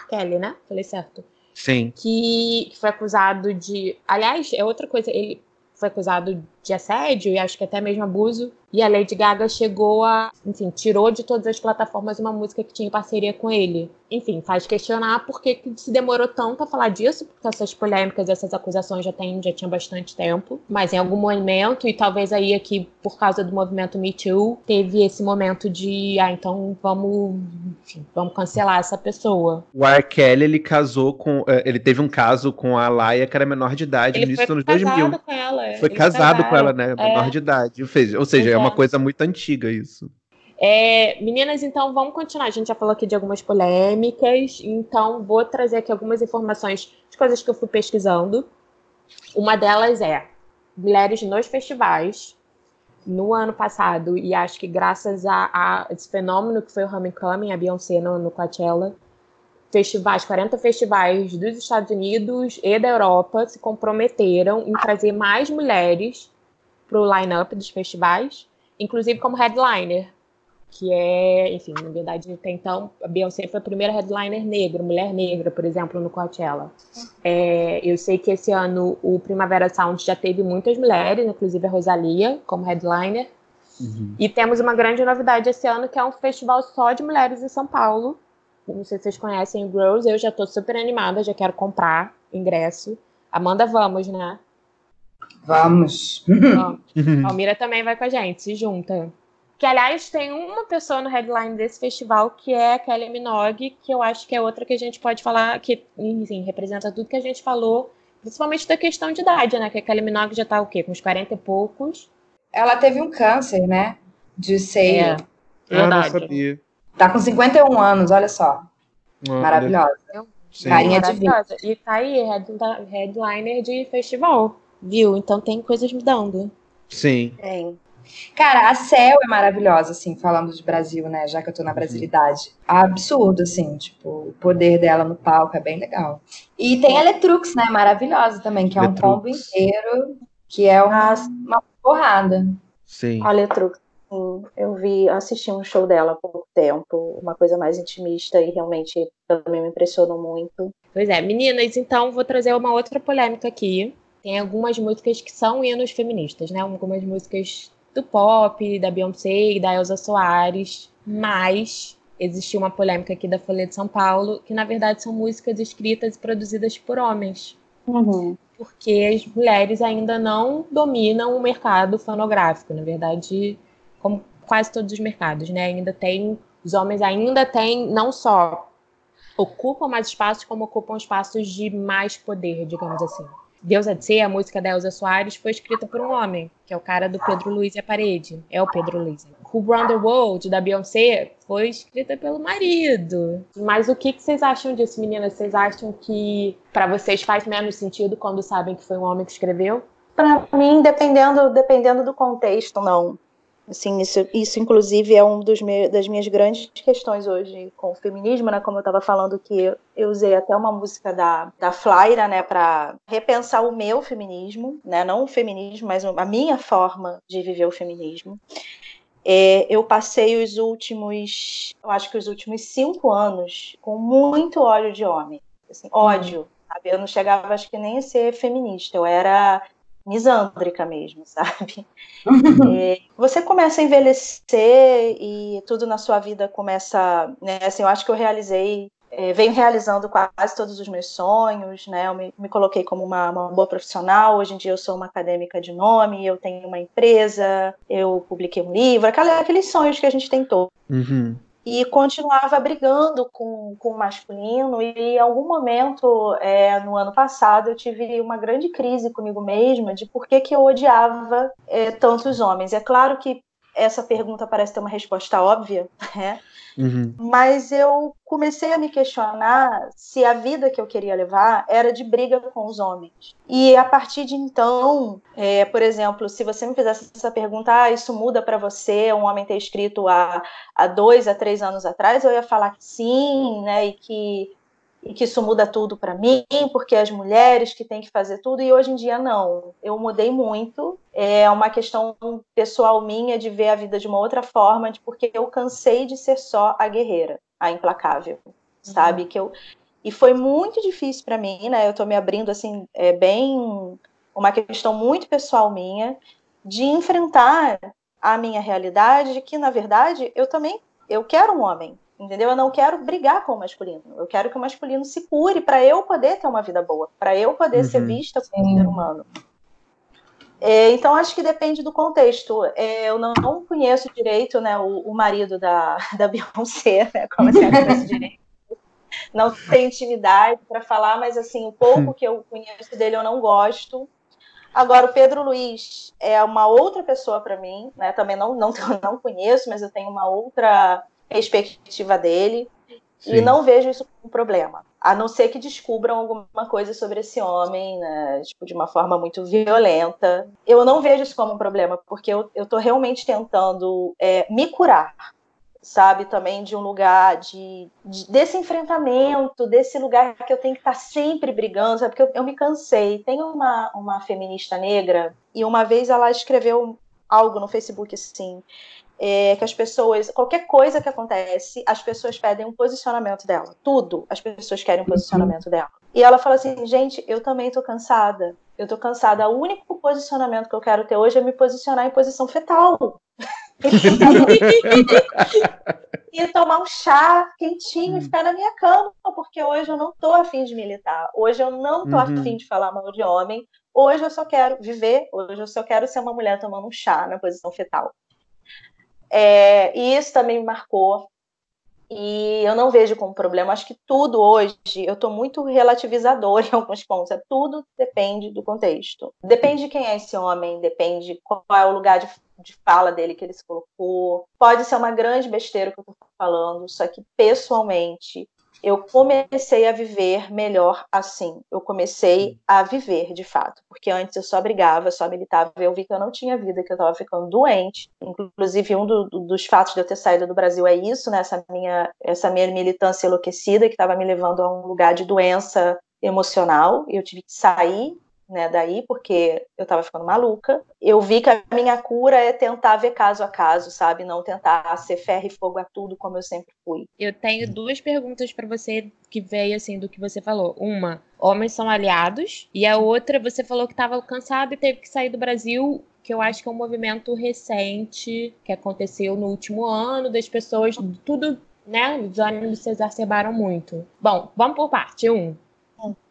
Kelly, né? Falei certo. Sim. Que, foi acusado de. Aliás, é outra coisa, ele foi acusado de assédio e acho que até mesmo abuso. E a Lady Gaga chegou a, enfim, tirou de todas as plataformas uma música que tinha parceria com ele. Enfim, faz questionar por que, se demorou tanto a falar disso, porque essas polêmicas, essas acusações já tem já tinha bastante tempo. Mas em algum momento, e talvez aí aqui por causa do movimento Me Too, teve esse momento de, ah, então vamos, enfim, vamos cancelar essa pessoa. O R. Kelly, ele casou com, eh, ele teve um caso com a Laia, que era menor de idade, ele no nos 2000. Com ela. Foi casado com ela, né? Menor é. de idade. Ou seja, é uma coisa muito antiga isso. É, meninas, então vamos continuar. A gente já falou aqui de algumas polêmicas, então vou trazer aqui algumas informações de coisas que eu fui pesquisando. Uma delas é mulheres nos festivais. No ano passado, e acho que graças a, a esse fenômeno que foi o Homecoming, a Beyoncé no, no Coachella, festivais, 40 festivais dos Estados Unidos e da Europa se comprometeram em trazer mais mulheres para o line-up dos festivais, inclusive como headliner, que é, enfim, na verdade, até então, a Beyoncé foi a primeira headliner negra, mulher negra, por exemplo, no Coachella. É, eu sei que esse ano o Primavera Sound já teve muitas mulheres, inclusive a Rosalia, como headliner. Uhum. E temos uma grande novidade esse ano, que é um festival só de mulheres em São Paulo. Não sei se vocês conhecem o Girls, eu já estou super animada, já quero comprar ingresso. Amanda, vamos, né? Vamos. Ó, (laughs) Almira também vai com a gente, se junta. Que, aliás, tem uma pessoa no headline desse festival que é a Kelly Minogue, que eu acho que é outra que a gente pode falar, que, enfim, representa tudo que a gente falou, principalmente da questão de idade, né? Que a Kelly Minogue já tá o quê? Com uns 40 e poucos. Ela teve um câncer, né? De ser. É, verdade. Ah, não sabia. Tá com 51 anos, olha só. Ah, Maravilhosa. Sim. Carinha de vida. E tá aí, headliner de festival, viu? Então tem coisas mudando. Sim. Tem. Cara, a Cel é maravilhosa, assim, falando de Brasil, né? Já que eu tô na brasilidade. Absurdo, assim, tipo, o poder dela no palco é bem legal. E tem a Letrux, né? Maravilhosa também, que é Letrux. um combo inteiro, que é uma, uma porrada. Sim. A Letrux, sim. Eu vi, assisti um show dela há pouco tempo, uma coisa mais intimista e realmente também me impressionou muito. Pois é, meninas, então vou trazer uma outra polêmica aqui. Tem algumas músicas que são hinos feministas, né? Algumas músicas do pop, da Beyoncé e da Elsa Soares, mas existiu uma polêmica aqui da Folha de São Paulo, que na verdade são músicas escritas e produzidas por homens. Uhum. Porque as mulheres ainda não dominam o mercado fonográfico, na verdade, como quase todos os mercados, né? Ainda tem, os homens ainda têm, não só ocupam mais espaços, como ocupam espaços de mais poder, digamos assim. Deus é de Ser, a música da Elza Soares, foi escrita por um homem, que é o cara do Pedro Luiz e a Parede. É o Pedro Luiz. Who Run the World, da Beyoncé, foi escrita pelo marido. Mas o que, que vocês acham disso, meninas? Vocês acham que para vocês faz menos sentido quando sabem que foi um homem que escreveu? Para mim, dependendo, dependendo do contexto, não. Assim, isso, isso inclusive é um dos meus, das minhas grandes questões hoje com o feminismo, né? Como eu estava falando que eu usei até uma música da, da Flaira, né, para repensar o meu feminismo, né? Não o feminismo, mas a minha forma de viver o feminismo. É, eu passei os últimos, eu acho que os últimos cinco anos com muito ódio de homem, assim, ódio. Sabe? Eu não chegava, acho que nem a ser feminista. Eu era misândrica mesmo, (laughs) sabe? É, você começa a envelhecer e tudo na sua vida começa, né? Assim, eu acho que eu realizei, é, venho realizando quase todos os meus sonhos, né? Eu me, me coloquei como uma, uma, boa profissional. Hoje em dia eu sou uma acadêmica de nome, eu tenho uma empresa, eu publiquei um livro, aqueles sonhos que a gente tem todos. Uhum e continuava brigando com, com o masculino. E em algum momento, é, no ano passado, eu tive uma grande crise comigo mesma de por que, que eu odiava é, tantos homens. É claro que essa pergunta parece ter uma resposta óbvia, (laughs) né? Uhum. Mas eu comecei a me questionar se a vida que eu queria levar era de briga com os homens. E a partir de então, é, por exemplo, se você me fizesse essa pergunta, ah, isso muda para você, um homem ter escrito há, há dois, a três anos atrás, eu ia falar que sim, né? E que e que isso muda tudo para mim, porque as mulheres que têm que fazer tudo, e hoje em dia não. Eu mudei muito. É uma questão pessoal minha de ver a vida de uma outra forma, de porque eu cansei de ser só a guerreira, a implacável, uhum. sabe? Que eu e foi muito difícil para mim, né? Eu tô me abrindo assim, é bem uma questão muito pessoal minha de enfrentar a minha realidade de que na verdade eu também eu quero um homem, Entendeu? Eu não quero brigar com o masculino. Eu quero que o masculino se cure para eu poder ter uma vida boa, para eu poder uhum. ser vista como um ser humano. É, então, acho que depende do contexto. É, eu não, não, conheço direito né, o, o, marido da, (laughs) da Beyoncé, né, como assim, eu direito. Não tenho intimidade para falar, mas assim, o pouco que eu conheço dele eu não gosto. Agora, o Pedro Luiz é uma outra pessoa para mim, né? Também não, não, (laughs) não conheço, mas eu tenho uma outra perspectiva dele. Sim. E não vejo isso como um problema. A não ser que descubram alguma coisa sobre esse homem, né, tipo, de uma forma muito violenta. Eu não vejo isso como um problema, porque eu, eu tô realmente tentando é, me curar, sabe? Também de um lugar de, de, desse enfrentamento, desse lugar que eu tenho que estar sempre brigando, sabe? Porque eu, eu me cansei. Tem uma, uma feminista negra, e uma vez ela escreveu algo no Facebook assim é, que as pessoas, qualquer coisa que acontece, as pessoas pedem um posicionamento dela. Tudo, as pessoas querem um posicionamento dela. E ela fala assim, gente, eu também tô cansada. Eu tô cansada. O único posicionamento que eu quero ter hoje é me posicionar em posição fetal. (laughs) e tomar um chá quentinho e hum. ficar na minha cama, porque hoje eu não tô afim de militar. Hoje eu não tô uhum. afim de falar mal de homem. Hoje eu só quero viver, hoje eu só quero ser uma mulher tomando um chá na posição fetal. É, e isso também me marcou. E eu não vejo como problema. Acho que tudo hoje, eu estou muito relativizador (laughs) em alguns pontos. É, tudo depende do contexto. Depende de quem é esse homem, depende qual é o lugar de, de fala dele que ele se colocou. Pode ser uma grande besteira que eu estou falando, só que pessoalmente eu comecei a viver melhor assim. Eu comecei a viver de fato, porque antes eu só brigava, só militava. Eu vi que eu não tinha vida, que eu estava ficando doente. Inclusive, um do, dos fatos de eu ter saído do Brasil é isso, né? Essa minha, essa minha militância enlouquecida que estava me levando a um lugar de doença emocional. Eu tive que sair né, daí, porque eu tava ficando maluca. Eu vi que a minha cura é tentar ver caso a caso, sabe? Não tentar ser ferro e fogo a tudo como eu sempre fui. Eu tenho duas perguntas para você que veio assim do que você falou. Uma, homens são aliados, e a outra, você falou que estava cansado e teve que sair do Brasil que eu acho que é um movimento recente que aconteceu no último ano, das pessoas, tudo, né? Os ânimos se exacerbaram muito. Bom, vamos por parte. Um.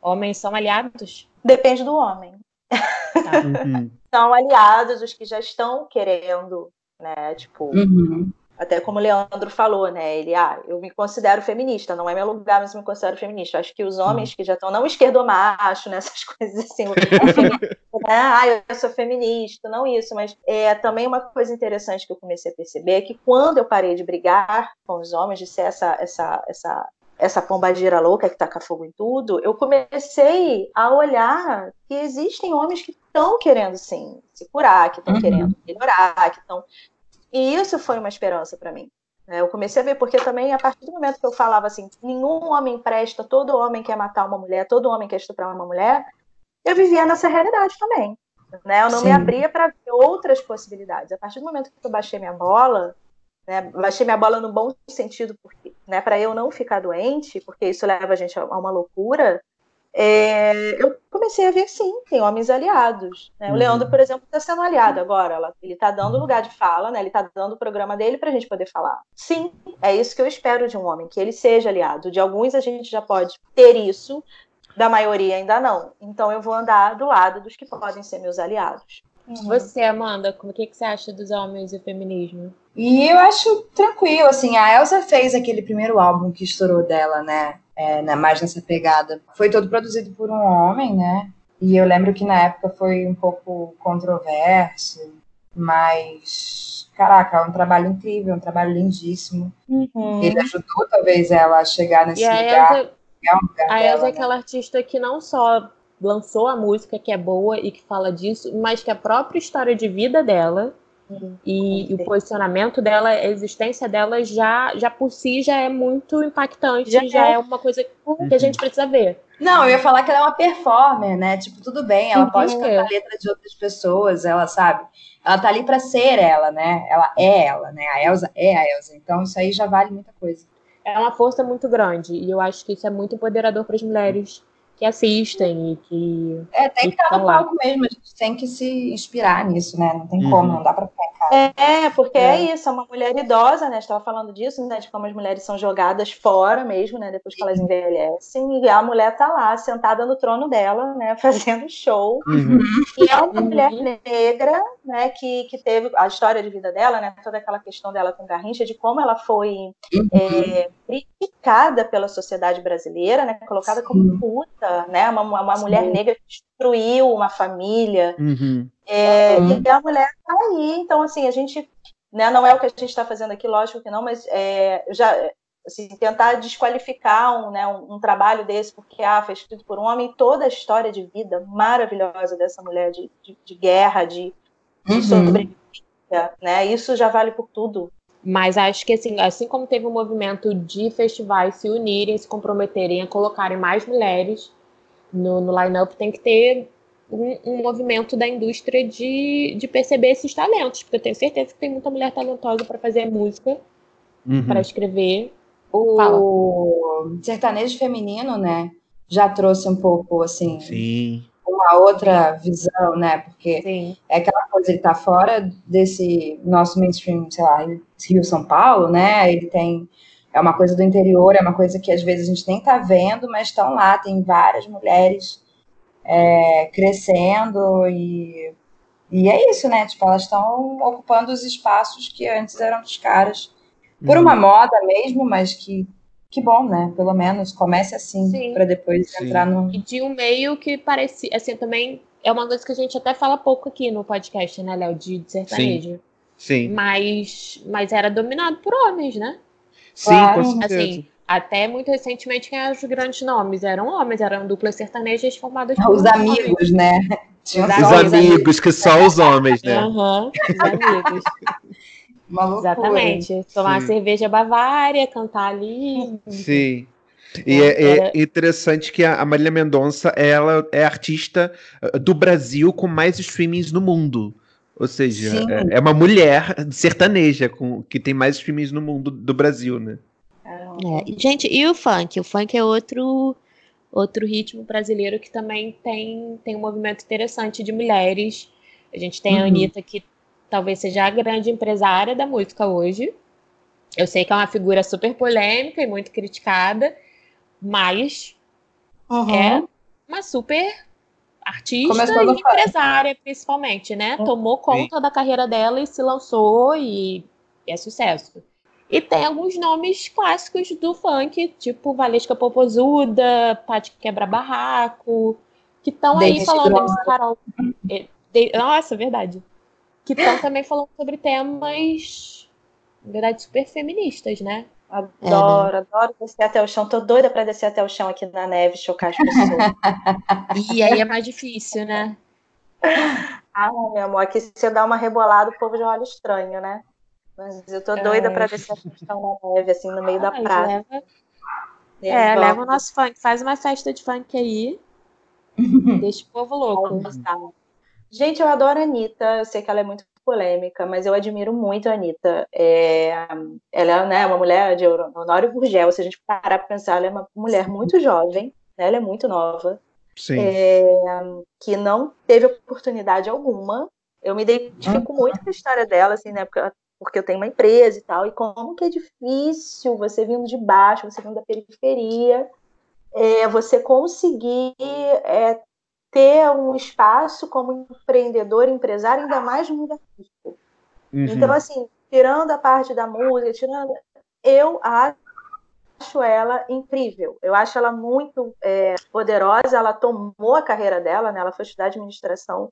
Homens são aliados? Depende do homem. Tá. (laughs) Uhum. São aliados os que já estão querendo, né? Tipo, uhum. até como o Leandro falou, né? Ele, ah, eu me considero feminista, não é meu lugar, mas eu me considero feminista. Acho que os homens uhum. que já estão, não esquerdomacho, nessas né, (laughs) coisas assim, (laughs) né? ah, eu sou feminista, não isso, mas é também uma coisa interessante que eu comecei a perceber é que quando eu parei de brigar com os homens, de ser essa, essa, essa essa pombagira louca que taca fogo em tudo, eu comecei a olhar que existem homens que estão querendo sim se curar, que estão uhum. querendo melhorar, que estão. E isso foi uma esperança para mim. Né? Eu comecei a ver, porque também, a partir do momento que eu falava assim, nenhum homem presta, todo homem quer matar uma mulher, todo homem quer estuprar uma mulher, eu vivia nessa realidade também. Né? Eu não Sim. me abria para ver outras possibilidades. A partir do momento que eu baixei minha bola, né? Baixei minha bola no bom sentido, porque, né, para eu não ficar doente, porque isso leva a gente a uma loucura. É, eu comecei a ver sim, tem homens aliados. Né? Uhum. O Leandro, por exemplo, está sendo aliado agora. Ele está dando lugar de fala, né? ele está dando o programa dele para a gente poder falar. Sim, é isso que eu espero de um homem, que ele seja aliado. De alguns a gente já pode ter isso, da maioria ainda não. Então eu vou andar do lado dos que podem ser meus aliados. Uhum. Você, Amanda, como que, que você acha dos homens e o feminismo? E eu acho tranquilo, assim, a Elsa fez aquele primeiro álbum que estourou dela, né? É, né, mais nessa pegada. Foi todo produzido por um homem, né? E eu lembro que na época foi um pouco controverso, mas caraca, é um trabalho incrível, um trabalho lindíssimo. Uhum. Ele ajudou talvez ela a chegar nesse e lugar. Elza, é um lugar a Elsa é né? aquela artista que não só lançou a música que é boa e que fala disso, mas que a própria história de vida dela uhum. e, e, o posicionamento dela, a existência dela já, já por si já é muito impactante, já, já é. é. uma coisa que a gente precisa ver. Não, eu ia falar que ela é uma performer, né? Tipo, tudo bem, ela pode cantar letras de outras pessoas, ela sabe. Ela tá ali para ser ela, né? Ela é ela, né? A Elsa é a Elsa. Então isso aí já vale muita coisa. É uma força muito grande e eu acho que isso é muito empoderador para as mulheres que assistem e que. É, tem que estar no palco mesmo, a gente tem que se inspirar nisso, né? Não tem uhum. como, não dá para ficar em casa. É, porque é. é. isso, é uma mulher idosa, né? Estava falando disso, né? De como as mulheres são jogadas fora mesmo, né? Depois que elas envelhecem, e a mulher tá lá, sentada no trono dela, né? (laughs) Fazendo show. Uhum. E é uma uhum. mulher negra, né? Que, que teve a história de vida dela, né? Toda aquela questão dela com Garrincha, de como ela foi uhum. é, criticada pela sociedade brasileira, né? Colocada como puta né? Uma, uma mulher negra que destruiu uma família. Uhum. É, uhum. E a mulher está aí. Então, assim, a gente. Né, não é o que a gente está fazendo aqui, lógico que não, mas é, já assim, tentar desqualificar um, né, um, um, trabalho desse, porque ah, foi escrito por um homem, toda a história de vida maravilhosa dessa mulher de, de, de guerra, de, de uhum. sobrevivência, né? Isso já vale por tudo. Mas acho que assim, assim como teve um movimento de festivais se unirem, se comprometerem a colocarem mais mulheres no, no line-up, tem que ter um, um, movimento da indústria de, de perceber esses talentos, porque eu tenho certeza que tem muita mulher talentosa para fazer música, uhum. para escrever. O Fala. sertanejo feminino, né, já trouxe um pouco assim. Sim uma outra visão, né? Porque Sim. é aquela coisa, ele tá fora desse nosso mainstream, sei lá, Rio São Paulo, né? Ele tem é uma coisa do interior, é uma coisa que às vezes a gente nem está vendo, mas estão lá, tem várias mulheres é, crescendo e, E é isso, né? Tipo, elas estão ocupando os espaços que antes eram dos caras. Por uhum. uma moda mesmo, mas que que bom, né? Pelo menos comece assim, para depois Sim. entrar no. E de um meio que parecia, assim, também é uma coisa que a gente até fala pouco aqui no podcast, né, Léo? De, de sertanejo. Sim. Sim. Mas, mas era dominado por homens, né? Sim, claro. com certeza. Assim, até muito recentemente, quem eram os grandes nomes? Eram homens, eram duplas sertanejas formadas por Os amigos, homens. né? os, os amigos, amigos, que só os homens, né? Aham, uhum, os (laughs) amigos. Exatamente. Tomar uma cerveja Bavária, cantar ali. Sim. E é, é, interessante que a Marília Mendonça ela é artista uh, do Brasil com mais streamings no mundo. Ou seja, é, é, uma mulher sertaneja com, que tem mais streamings no mundo do Brasil, né? É, gente, e o funk? O funk é outro outro ritmo brasileiro que também tem, tem um movimento interessante de mulheres. A gente tem uhum. a Anitta, que talvez seja a grande empresária da música hoje. Eu sei que é uma figura super polêmica e muito criticada, mas uhum. é uma super artista e empresária, principalmente, né? Uhum. Tomou conta Sim. da carreira dela e se lançou e é sucesso. E tem alguns nomes clássicos do funk, tipo Valesca Popozuda, Pati Quebra Barraco, que estão aí falando, MC Carol. É, nossa, verdade que estão também falando sobre temas, na verdade, super feministas, né? Adoro, é, né? adoro descer até o chão. Tô doida para descer até o chão aqui na neve, chocar as pessoas. (laughs) e aí é mais difícil, né? Ah, meu amor, aqui se eu dar uma rebolada, o povo já olha estranho, né? Mas eu tô doida é. para descer até o chão na neve, assim, no meio da praia. Leva... É, leva o nosso funk, faz uma festa de funk aí. (laughs) Deixa o povo louco. Gente, eu adoro a Anitta, eu sei que ela é muito polêmica, mas eu admiro muito a Anitta. É, ela é né, uma mulher de Honório Gurgel, se a gente parar para pensar, ela é uma mulher muito jovem, né, ela é muito nova, é, que não teve oportunidade alguma. Eu me identifico muito com a história dela, assim, né, porque, porque eu tenho uma empresa e tal, e como que é difícil você vindo de baixo, você vindo da periferia, é, você conseguir é, ter um espaço como empreendedor, empresário, ainda mais no mundo artístico. Uhum. Então, assim, tirando a parte da música, tirando, eu acho ela incrível. Eu acho ela muito é, poderosa. Ela tomou a carreira dela, né? Ela foi estudar administração.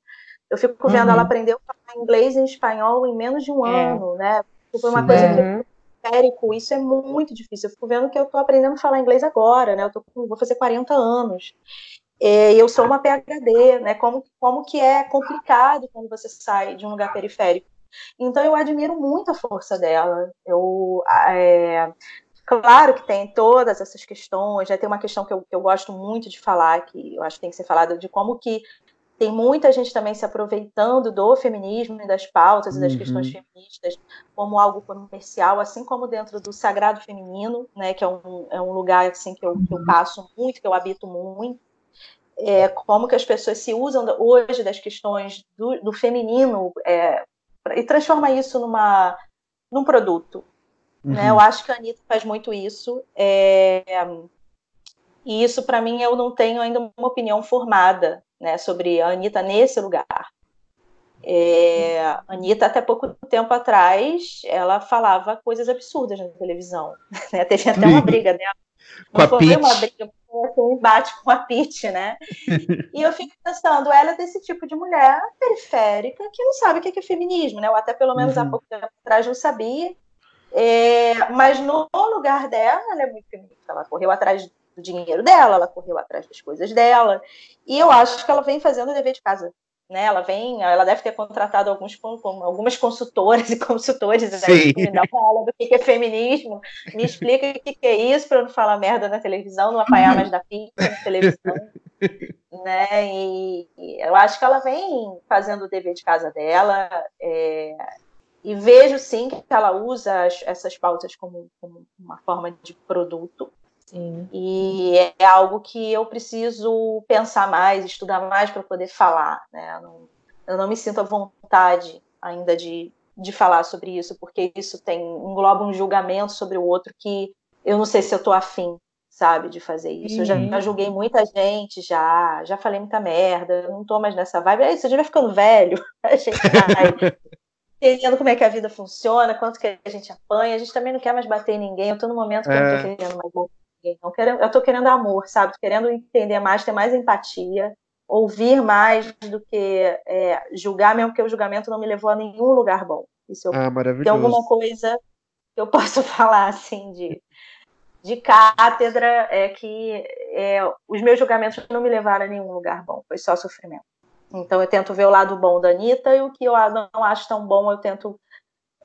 Eu fico vendo, uhum. ela aprendeu a falar inglês e espanhol em menos de um é. ano, né? Foi uma Sim. coisa que uhum. Érico, isso é muito difícil. Eu fico vendo que eu estou aprendendo a falar inglês agora, né? Eu tô, vou fazer 40 anos. É, eu sou uma PhD, né? Como, como que é complicado quando você sai de um lugar periférico. Então eu admiro muito a força dela. Eu, é, claro que tem todas essas questões. Já tem uma questão que eu, que eu gosto muito de falar, que eu acho que tem que ser falada, de como que tem muita gente também se aproveitando do feminismo e das pautas e das uhum. questões feministas como algo comercial, assim como dentro do sagrado feminino, né, que é um, é um lugar assim que eu, que eu passo muito, que eu habito muito é, como que as pessoas se usam hoje das questões do, do feminino é, e transforma isso numa, num produto. Uhum. Né? Eu acho que a Anitta faz muito isso. É, e isso, para mim, eu não tenho ainda uma opinião formada né, sobre a Anitta nesse lugar. É, a Anitta, até pouco tempo atrás, ela falava coisas absurdas na televisão. (laughs) Né? Teve até uma briga dela. Com não foi uma briga, um embate com a Pete, né? (laughs) e eu fico pensando, ela é desse tipo de mulher periférica que não sabe o que é feminismo, né? Ou até pelo menos uhum. há pouco tempo atrás não sabia. É, mas no lugar dela, ela é muito feminista. Ela correu atrás do dinheiro dela, ela correu atrás das coisas dela. E eu acho que ela vem fazendo o dever de casa né? Ela vem, ela deve ter contratado alguns, algumas consultoras (laughs) e consultores né, me dá uma aula do que é feminismo, me explica o que é isso para eu não falar merda na televisão, não apanhar mais da pizza na televisão, (laughs) né? E, e, eu acho que ela vem fazendo o dever de casa dela. É, e vejo sim que ela usa as, essas pautas como, como uma forma de produto, Sim. E é algo que eu preciso pensar mais, estudar mais para poder falar. Né? Eu, não, eu não me sinto à vontade ainda de, de falar sobre isso, porque isso tem engloba um julgamento sobre o outro que eu não sei se eu estou afim, sabe, de fazer isso. Uhum. Eu já, já, uhum. julguei muita gente, já, já falei muita merda, não tô mais nessa vibe. É isso, (laughs) a gente vai ficando velho, a gente vai entendendo como é que a vida funciona, quanto que a gente apanha, a gente também não quer mais bater em ninguém. Eu tô no momento que é. eu não tô é. querendo mais bater ninguém. Não quero, eu tô querendo amor, sabe? Tô querendo entender mais, ter mais empatia, ouvir mais do que é, julgar, mesmo que o julgamento não me levou a nenhum lugar bom. Isso eu, ah, maravilhoso. Tem alguma coisa que eu posso (laughs) falar assim de de cátedra é que é, os meus julgamentos não me levaram a nenhum lugar bom, foi só sofrimento. Então eu tento ver o lado bom da Anitta e o que eu não acho tão bom eu tento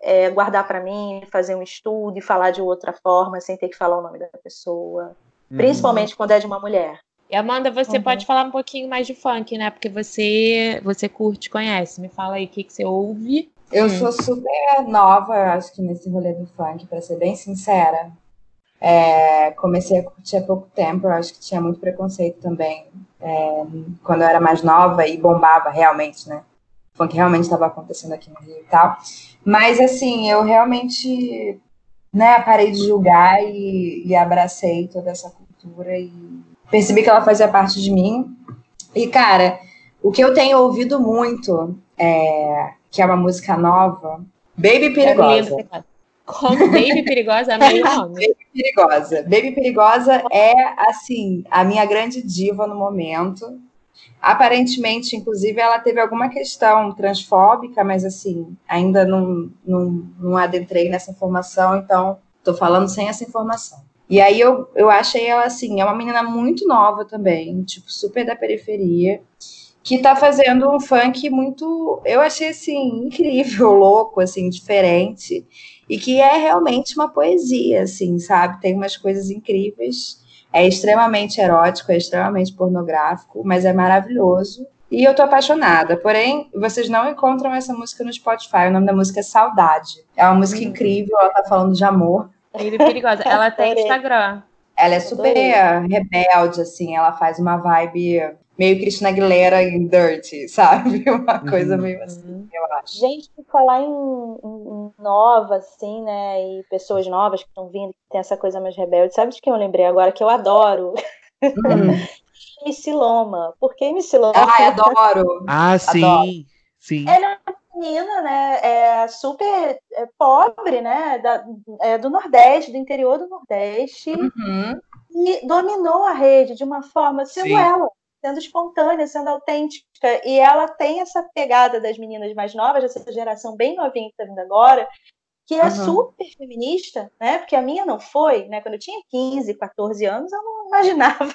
é, guardar para mim, fazer um estudo e falar de outra forma, sem ter que falar o nome da pessoa. Uhum. Principalmente quando é de uma mulher. E Amanda, você uhum. pode falar um pouquinho mais de funk, né? Porque você você curte, conhece. Me fala aí o que, que você ouve. Eu hum. sou super nova, acho que nesse rolê do funk, para ser bem sincera. É, comecei a curtir há pouco tempo, eu acho que tinha muito preconceito também é, quando eu era mais nova e bombava realmente, né? O funk realmente estava acontecendo aqui no Rio e tal. Mas, assim, eu realmente né, parei de julgar e, e abracei toda essa cultura e percebi que ela fazia parte de mim. E, cara, o que eu tenho ouvido muito, é, que é uma música nova, Baby Perigosa. Como Baby Perigosa é (laughs) nome. Baby Perigosa. Baby Perigosa é, assim, a minha grande diva no momento. Aparentemente, inclusive, ela teve alguma questão transfóbica, mas, assim, ainda não, não, não adentrei nessa informação, então estou falando sem essa informação. E aí eu, eu achei ela, assim, é uma menina muito nova também, tipo, super da periferia, que tá fazendo um funk muito, eu achei, assim, incrível, (laughs) louco, assim, diferente e que é realmente uma poesia, assim, sabe? Tem umas coisas incríveis. É extremamente erótico, é extremamente pornográfico, mas é maravilhoso. E eu tô apaixonada. Porém, vocês não encontram essa música no Spotify. O nome da música é Saudade. É uma música hum. incrível, ela tá falando de amor. É perigosa. Ela tem (laughs) Instagram. Ela é super rebelde, assim, ela faz uma vibe meio Cristina Aguilera em Dirty, sabe? (laughs) Uma coisa uhum. meio assim, eu acho. Gente, falar em, em, nova, assim, né? E pessoas novas que estão vindo, que tem essa coisa mais rebelde. Sabe de quem eu lembrei agora? Que eu adoro. (laughs) Hum. Loma. Por que MC Loma? Ah, adoro. Ah, sim. Adoro. Sim. Ela é uma menina, né? É super é, pobre, né? Da, é, do Nordeste, do interior do Nordeste. Uhum. E dominou a rede de uma forma, sendo sim. Sendo espontânea, sendo autêntica. E ela tem essa pegada das meninas mais novas, dessa geração bem novinha que está vindo agora, que é uhum. super feminista, né? Porque a minha não foi, né? Quando eu tinha 15, 14 anos, eu não (laughs) imaginava.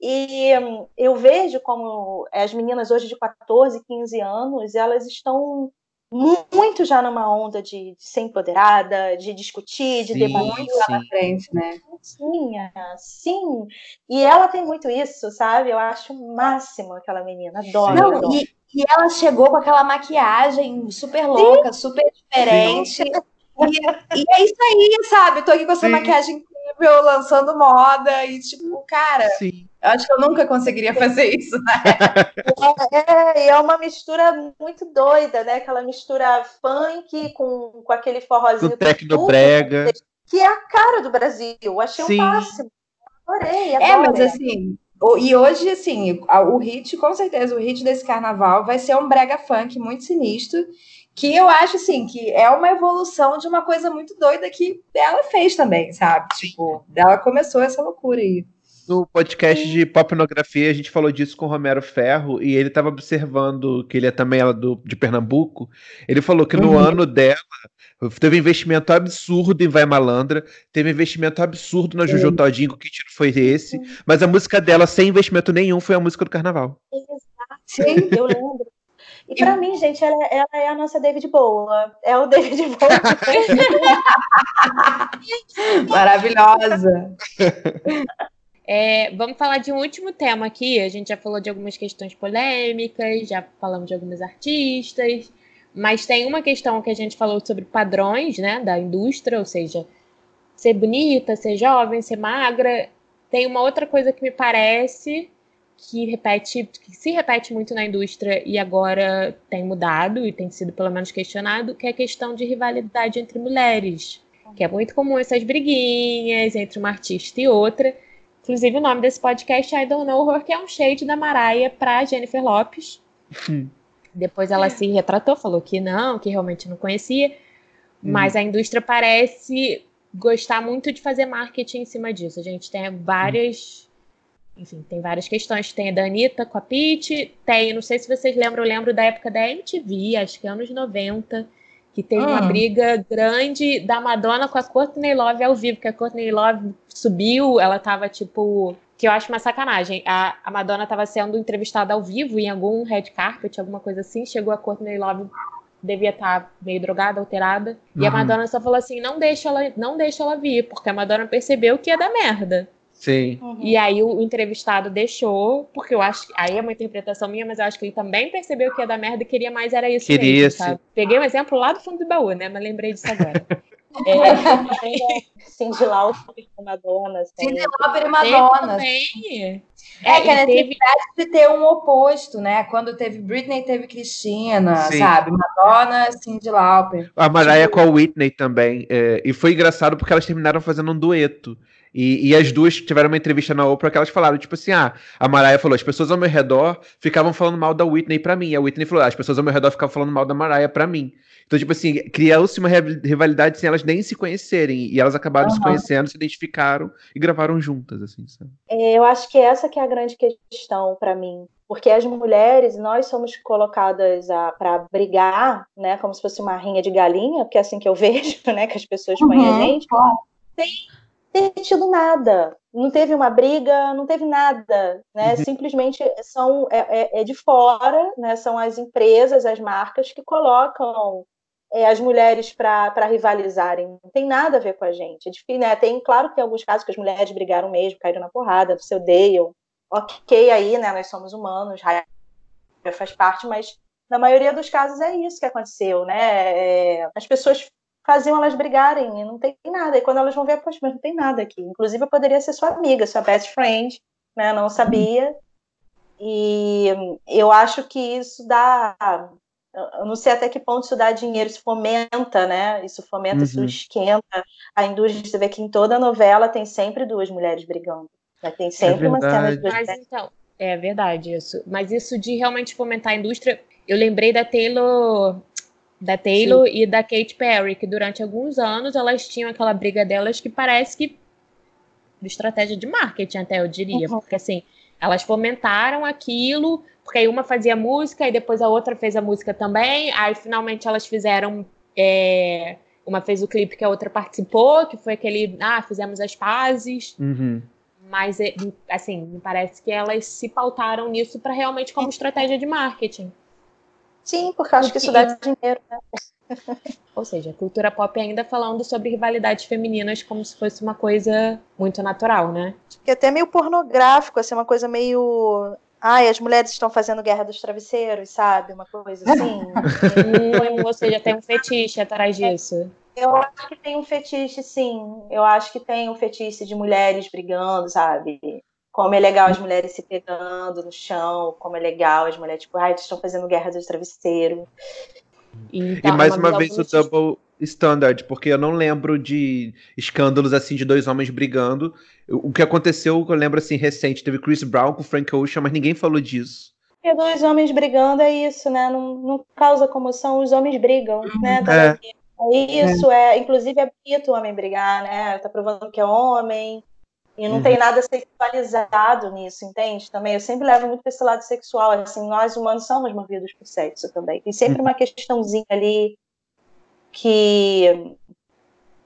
E hum, eu vejo como as meninas hoje de 14, 15 anos, elas estão muito já numa onda de, de ser empoderada, de discutir, de sim, debater lá na frente, né? Sim, sim. E ela tem muito isso, sabe? Eu acho o máximo aquela menina, adoro. Não, adoro. E, e ela chegou com aquela maquiagem super louca, sim. super diferente. E, e, é isso aí, sabe? Tô aqui com essa sim. maquiagem incrível, lançando moda e tipo, cara. Sim eu acho que eu nunca conseguiria fazer isso, né? (laughs) é, é, é uma mistura muito doida, né? Aquela mistura funk com, com aquele forrozinho. Com tecnobrega. Que é a cara do Brasil. Eu achei Sim. o máximo. Adorei, adorei. É, mas assim, e hoje, assim, o hit, com certeza, o hit desse carnaval vai ser um brega funk muito sinistro, que eu acho, assim, que é uma evolução de uma coisa muito doida que ela fez também, sabe? Tipo, ela começou essa loucura aí. No podcast de popnografia, a gente falou disso com o Romero Ferro e ele estava observando que ele é também ela do, de Pernambuco. Ele falou que no uhum. ano dela teve investimento absurdo em Vai Malandra, teve investimento absurdo na Jojo Todinho, que tiro foi esse, mas a música dela sem investimento nenhum foi a música do Carnaval. Exato, sim, eu lembro. E para mim, gente, ela, ela, é a nossa David Boa. É o David Boa. (laughs) Maravilhosa. É, vamos falar de um último tema aqui. A gente já falou de algumas questões polêmicas, já falamos de algumas artistas, mas tem uma questão que a gente falou sobre padrões né, da indústria, ou seja, ser bonita, ser jovem, ser magra. Tem uma outra coisa que me parece que repete, que se repete muito na indústria e agora tem mudado e tem sido pelo menos questionado, que é a questão de rivalidade entre mulheres, que é muito comum essas briguinhas entre uma artista e outra. Inclusive, o nome desse podcast é I Don't Know Her, que é um shade da Mariah pra Jennifer Lopes. Depois ela se retratou, falou que não, que realmente não conhecia. Hum. Mas a indústria parece gostar muito de fazer marketing em cima disso. A gente tem várias. Enfim, tem várias questões. Tem a da Anitta com a Pete, tem, não sei se vocês lembram, eu lembro da época da MTV, acho que anos 90, que teve uma ah. briga grande da Madonna com a Courtney Love ao vivo, que a Courtney Love subiu, ela tava tipo. Que eu acho uma sacanagem. A, a Madonna tava sendo entrevistada ao vivo em algum red carpet, alguma coisa assim. Chegou a Courtney Love devia estar tá meio drogada, alterada. Uhum. E a uhum. Madonna só falou assim: não deixa ela, não deixa ela vir, porque a Madonna percebeu que ia dar merda. Sim. Uhum. E aí o, entrevistado deixou, porque eu acho que. Aí é uma interpretação minha, mas eu acho que ele também percebeu que ia dar merda e queria mais, era isso queria mesmo, sabe? Peguei um exemplo lá do fundo do baú, né? Mas lembrei disso agora. (laughs) é, Cindy Lauper e Madonna. Assim. Cindy Lauper e Madonna. Também. É, é que a necessidade teve... de ter um oposto, né? Quando teve Britney, teve Cristina, sabe? Madonna, Cindy Lauper. A Mariah com a Whitney também. É, e foi engraçado porque elas terminaram fazendo um dueto. E, e, as duas tiveram uma entrevista na Oprah que elas falaram, tipo assim, ah, a Mariah falou, as pessoas ao meu redor ficavam falando mal da Whitney pra mim. E a Whitney falou, ah, as pessoas ao meu redor ficavam falando mal da Mariah pra mim. Então, tipo assim, criou-se uma rivalidade sem elas nem se conhecerem. E elas acabaram uhum. se conhecendo, se identificaram e gravaram juntas, assim, sabe? É, eu acho que essa que é a grande questão para mim. Porque as mulheres, nós somos colocadas para brigar, né? Como se fosse uma rinha de galinha, porque é assim que eu (laughs) vejo, né? Que as pessoas põem uhum. a gente. Sem ter tido nada. Não teve uma briga, não teve nada, né? Uhum. Simplesmente são é, é, é de fora, né? São as empresas, as marcas que colocam é, as mulheres para rivalizarem. Não tem nada a ver com a gente. É difícil, né? Tem, claro que tem alguns casos que as mulheres brigaram mesmo, caíram na porrada, se odeiam. Ok, aí, né? Nós somos humanos, raiva faz parte, mas na maioria dos casos é isso que aconteceu, né? É, as pessoas faziam elas brigarem e não tem nada. E quando elas vão ver, poxa, mas não tem nada aqui. Inclusive, eu poderia ser sua amiga, sua best friend, né? Não sabia. E eu acho que isso dá eu não sei até que ponto isso dá dinheiro, isso fomenta, né? Isso fomenta, uhum. isso esquenta a indústria. Você vê que em toda novela tem sempre duas mulheres brigando. Né? Tem sempre é uma cena de duas Mas então, é verdade isso. Mas isso de realmente fomentar a indústria, eu lembrei da Taylor, da Taylor Sim. e da Katy Perry, que durante alguns anos elas tinham aquela briga delas que parece que de estratégia de marketing até eu diria, uhum. porque assim, elas fomentaram aquilo porque aí uma fazia música e depois a outra fez a música também. Aí finalmente elas fizeram. É, uma fez o clipe que a outra participou, que foi aquele. Ah, fizemos as pazes. Uhum. Mas, é, assim, me parece que elas se pautaram nisso para realmente como estratégia de marketing. Sim, porque eu acho que isso dá dinheiro, né? (laughs) Ou seja, a cultura pop ainda falando sobre rivalidades femininas como se fosse uma coisa muito natural, né? Que até meio pornográfico, assim, uma coisa meio Ai, as mulheres estão fazendo guerra dos travesseiros, sabe? Uma coisa assim. (laughs) Ou seja, tem um fetiche atrás disso. Eu acho que tem um fetiche, sim. Eu acho que tem um fetiche de mulheres brigando, sabe? Como é legal as mulheres se pegando no chão, como é legal as mulheres, tipo, ai, estão fazendo guerra dos travesseiros. Então, e mais uma, uma vez o double standard, porque eu não lembro de escândalos assim de dois homens brigando. O que aconteceu, eu lembro assim, recente, teve Chris Brown com Frank Ocean, mas ninguém falou disso. E dois homens brigando é isso, né? Não, não causa comoção, os homens brigam, né? Tá é. é isso, é. é. Inclusive é bonito o homem brigar, né? Tá provando que é homem. E não uhum. tem nada sexualizado nisso, entende? Também eu sempre levo muito para esse lado sexual. Assim, nós humanos somos movidos por sexo também. Tem sempre uhum. uma questãozinha ali que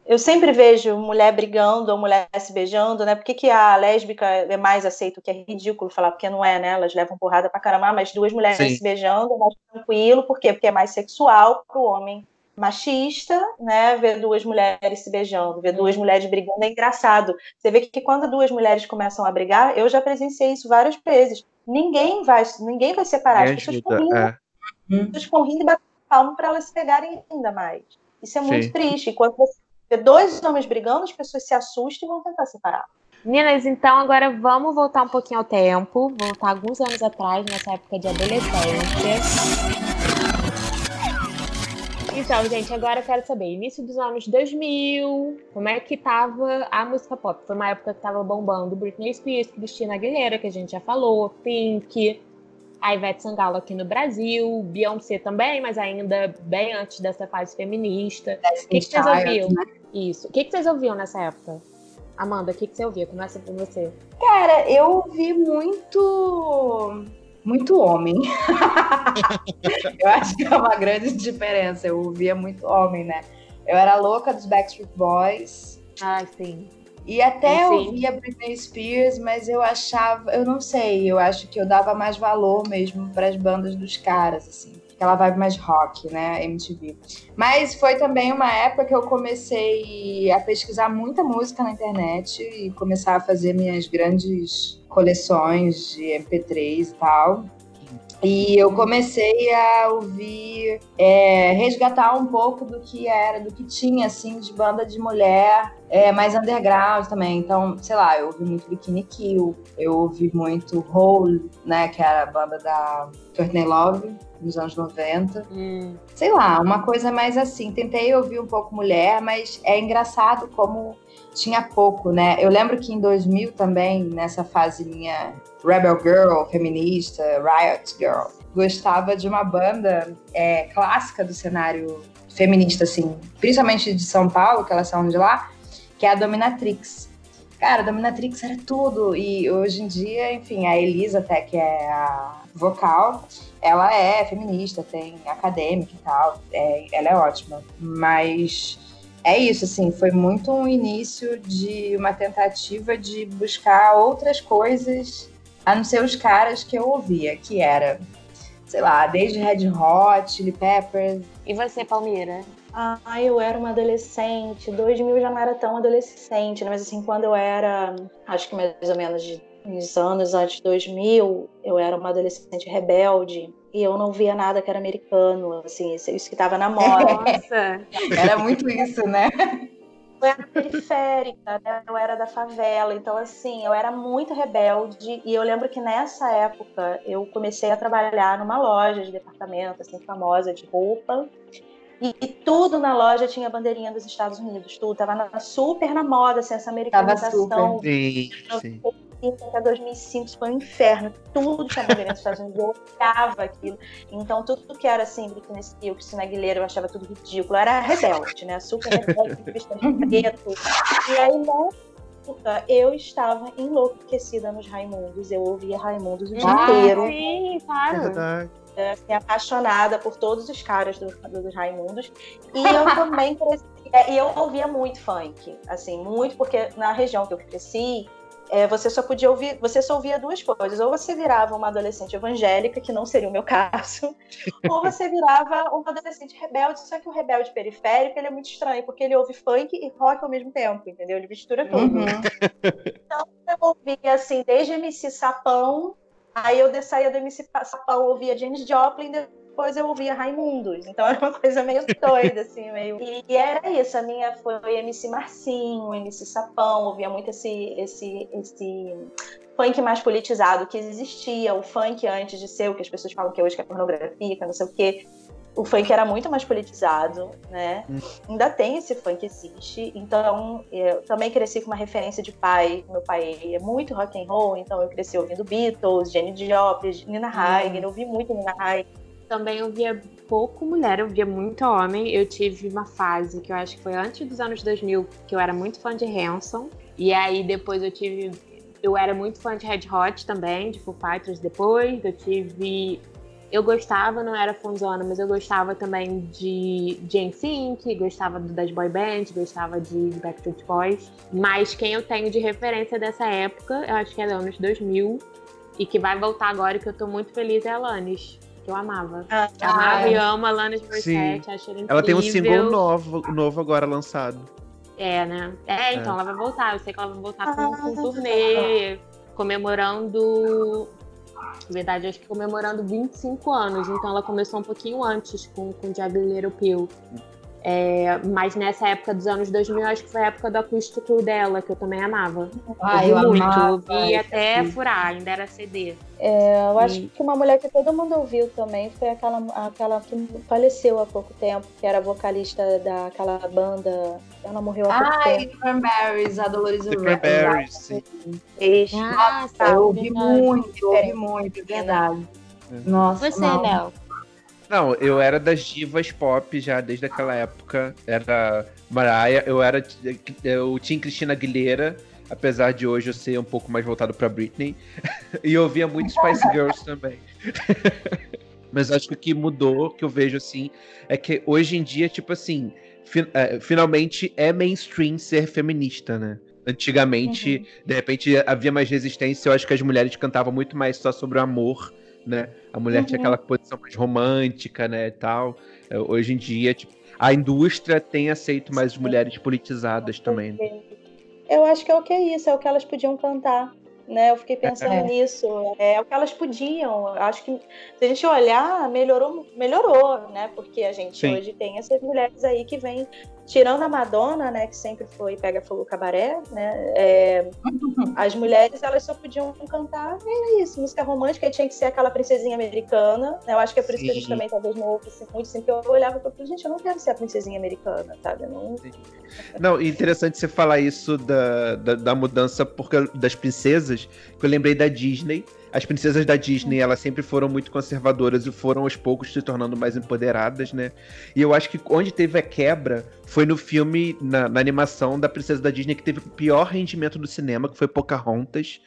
eu sempre vejo mulher brigando ou mulher se beijando, né? Por que, que a lésbica é mais aceita, o que é ridículo falar, porque não é, né? Elas levam porrada pra caramba, mas duas mulheres Sim. se beijando é mais tranquilo, por quê? Porque é mais sexual pro homem machista, né? Ver duas mulheres se beijando, ver duas mulheres brigando é engraçado. Você vê que quando duas mulheres começam a brigar, eu já presenciei isso várias vezes. Ninguém vai, ninguém vai separar, as pessoas ficam rindo, é. as pessoas ficam rindo e batendo palmo para elas se pegarem ainda mais. Isso é muito Sim. triste. Enquanto você vê dois homens brigando, as pessoas se assustam e vão tentar separar. Meninas, então agora vamos voltar um pouquinho ao tempo, voltar alguns anos atrás, nessa época de adolescência. Então, gente, agora eu quero saber, início dos anos 2000, como é que tava a música pop? Foi uma época que tava bombando Britney Spears, Cristina Aguilera, que a gente já falou, Pink, a Ivete Sangalo aqui no Brasil, Beyoncé também, mas ainda bem antes dessa fase feminista. O que, que vocês ouviam? Né? Isso. O que, que vocês ouviam nessa época? Amanda, o que, que você ouvia? Começa por você. Cara, eu ouvi muito. Muito homem. (laughs) eu acho que é uma grande diferença. Eu ouvia muito homem, né? Eu era louca dos Backstreet Boys. Ah, sim. E até eu ouvia Britney Spears, mas eu achava, eu não sei, eu acho que eu dava mais valor mesmo para as bandas dos caras, assim aquela vibe mais rock, né, MTV. Mas foi também uma época que eu comecei a pesquisar muita música na internet e começar a fazer minhas grandes coleções de MP3 e tal. E eu comecei a ouvir, é, resgatar um pouco do que era, do que tinha, assim, de banda de mulher, é, mais underground também. Então, sei lá, eu ouvi muito Bikini Kill, eu ouvi muito Hole, né, que era a banda da Courtney Love, nos anos 90. Hum. Sei lá, uma coisa mais assim. Tentei ouvir um pouco mulher, mas é engraçado como tinha pouco, né? Eu lembro que em 2000 também, nessa fase minha Rebel Girl, feminista, Riot Girl, gostava de uma banda é, clássica do cenário feminista, assim, principalmente de São Paulo, que elas são de lá, que é a Dominatrix. Cara, Dominatrix era tudo. E hoje em dia, enfim, a Elisa até, que é a vocal, ela é feminista, tem acadêmica e tal, é, ela é ótima. Mas é isso, assim, foi muito um início de uma tentativa de buscar outras coisas a não ser os caras que eu ouvia, que era, sei lá, desde Red Hot, Chili Peppers. E você, Palmeira? Ah, eu era uma adolescente. 2000 já não era tão adolescente, né? Mas assim, quando eu era, acho que mais ou menos de uns anos antes de 2000, eu era uma adolescente rebelde e eu não via nada que era americano, assim, isso, isso que estava na (laughs) moda. Nossa, era muito isso, né? Eu era periférica, né? eu era da favela, então assim, eu era muito rebelde e eu lembro que nessa época eu comecei a trabalhar numa loja de departamento, assim, famosa de roupa, e, e, tudo na loja tinha bandeirinha dos Estados Unidos, tudo. Tava na, super na moda, assim, essa americanização. Tava super. Sim, sim. 2005 até 2005 isso foi um inferno. Tudo tinha bandeirinha dos Estados Unidos. Eu odiava aquilo. Então, tudo que era assim, Britney Spears, Cristina Aguilera, eu achava tudo ridículo. Era rebelde, né? Super rebelde, (laughs) preto. E aí, época, eu estava enlouquecida nos Raimundos. Eu ouvia Raimundos o dia ah, inteiro. Sim, claro. É, assim, apaixonada por todos os caras do, do, dos Raimundos. E eu também cresci. É, e eu ouvia muito funk, assim, muito, porque na região que eu cresci, é, você só podia ouvir, você só ouvia duas coisas. Ou você virava uma adolescente evangélica, que não seria o meu (laughs) caso, ou você virava uma adolescente rebelde, só que o rebelde periférico ele é muito estranho, porque ele ouve funk e rock ao mesmo tempo, entendeu? Ele mistura tudo. Uhum. Então eu ouvia assim, desde MC Sapão, aí eu saía do MC Sapão, ouvia James Joplin, depois eu ouvia Raimundos. Então era uma (laughs) coisa meio doida, assim, meio. E, e, era isso, a minha foi MC Marcinho, MC Sapão, ouvia muito esse, esse, esse funk mais politizado que existia, o funk antes de ser o que as pessoas falam que hoje que é pornografia, que não sei o quê. O funk era muito mais politizado, né? Hum. Ainda tem esse funk existe. Então, eu também cresci com uma referência de pai. Meu pai é muito rock and roll, então eu cresci ouvindo Beatles, Jenny Joplin, Nina Hagen, hum. ouvi muito Nina Hagen também eu via pouco mulher, eu via muito homem. Eu tive uma fase que eu acho que foi antes dos anos 2000, que eu era muito fã de Hanson. E aí depois eu tive. Eu era muito fã de Red Hot também, de Foo Fighters depois. Eu tive. Eu gostava, não era fãzona, mas eu gostava também de Jane Sink, gostava das boy bands, gostava de Backstreet Boys. Mas quem eu tenho de referência dessa época, eu acho que é anos 2000, e que vai voltar agora, que eu tô muito feliz, é a Alanis que eu amava. Ah, amava e amo a Lana de Morissette, acho ela incrível. Ela tem um single novo, novo agora lançado. É, né? É, então é. ela vai voltar. Eu sei que ela vai voltar com, com um turnê comemorando. Na verdade, acho que comemorando 25 anos. Então ela começou um pouquinho antes com, com Diablo Little Pill. É, mas nessa época dos anos 2000, acho que foi a época do acústico dela, que eu também amava. Ah, eu, eu muito. Amava, e até furar, ainda era CD. É, eu acho que uma mulher que todo mundo ouviu também foi aquela, aquela que faleceu há pouco tempo, que era vocalista daquela banda. Ela morreu há pouco ah, tempo. Ah, Cranberries, a Dolores Cranberries, sim. Ah, Nossa, tá, eu ouvi muito, eu ouvi muito, é verdade. Nossa, Você, Léo? Não, eu era das divas pop já desde aquela época. Era Mariah, eu era. Eu tinha Cristina Aguilera, apesar de hoje eu ser um pouco mais voltado pra Britney. (laughs) e eu ouvia muito Spice Girls também. (laughs) Mas acho que o que mudou, que eu vejo assim, é que hoje em dia, tipo assim, fi é, finalmente é mainstream ser feminista, né? Antigamente, uhum. de repente, havia mais resistência. Eu acho que as mulheres cantavam muito mais só sobre o amor né? A mulher uhum. tinha aquela posição mais romântica, né, e tal. É, hoje em dia, tipo, a indústria tem aceito mais mulheres politizadas também. Né? Eu acho que é o que é isso, é o que elas podiam cantar. Né, eu fiquei pensando é. nisso. É, é o que elas podiam. Acho que se a gente olhar, melhorou, melhorou, né? Porque a gente Sim. hoje tem essas mulheres aí que vêm tirando a Madonna, né, que sempre foi pega fogo cabaré, né, é, as mulheres elas só podiam cantar é isso, música romântica, tinha que ser aquela princesinha americana, né, eu acho que é por isso Sim. que a gente também talvez não ouve assim, muito, porque eu olhava e falei, gente, eu não quero ser a princesinha americana, sabe, não... Não, interessante você falar isso da, da, da mudança porque, das princesas, que eu lembrei da Disney, as princesas da Disney, elas sempre foram muito conservadoras e foram aos poucos se tornando mais empoderadas, né? E eu acho que onde teve a quebra foi no filme, na, na animação da princesa da Disney, que teve o pior rendimento do cinema, que foi Pocahontas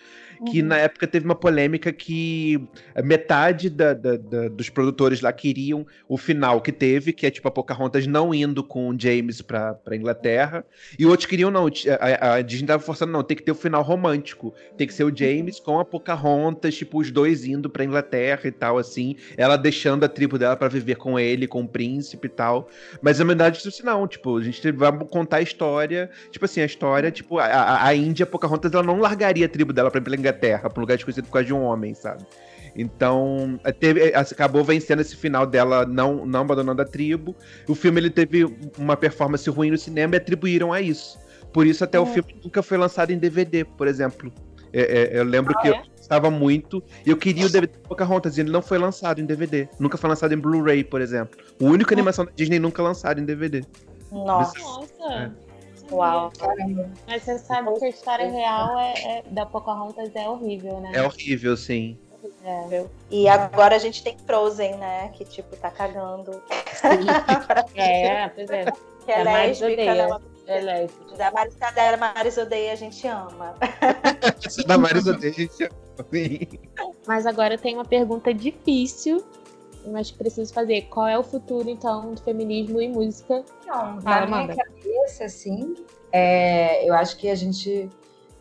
que uhum. na época teve uma polêmica que metade da, da, da, dos produtores lá queriam o final que teve, que é tipo a Pocahontas não indo com o James pra, pra Inglaterra, e outros queriam não, a, a Disney tava forçando não, tem que ter o final romântico, tem que ser o James com a Pocahontas, tipo os dois indo pra Inglaterra e tal, assim, ela deixando a tribo dela para viver com ele, com o príncipe e tal, mas na verdade isso não, tipo, a gente vai contar a história, tipo assim, a história, tipo, a, a Índia, a Pocahontas, ela não largaria a tribo dela pra ir pra Inglaterra, pra um lugar desconhecido por causa de um homem, sabe? Então, é, teve, é, acabou vencendo esse final dela não, não abandonando a tribo. O filme ele teve uma performance ruim no cinema e atribuíram a isso. Por isso, até é. o filme nunca foi lançado em DVD, por exemplo. É, é, eu lembro ah, que eu estava muito e eu queria o DVD de Pocahontas e ele não foi lançado em DVD. Nunca foi lançado em Blu-ray, por exemplo. O único animação da Disney nunca lançado em DVD. Nossa! Nossa. Uau, caramba. Mas você sabe que a história real é, é, da Pocahontas é horrível, né? É horrível, sim. É. E agora a gente tem Frozen, né? Que tipo, tá cagando. é, pois é. Que é, é lésbica, né? É lésbica. Da Maris, da Maris Odeia a gente ama. (laughs) da Maris Odeia a gente ama. Sim. Mas agora tenho uma pergunta difícil mas preciso fazer. Qual é o futuro, então, do feminismo e música? Não, na minha cabeça, assim, é, eu acho que a gente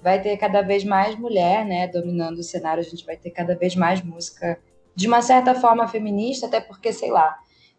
vai ter cada vez mais mulher, né, dominando o cenário, a gente vai ter cada vez mais música de uma certa forma feminista, até porque, sei lá,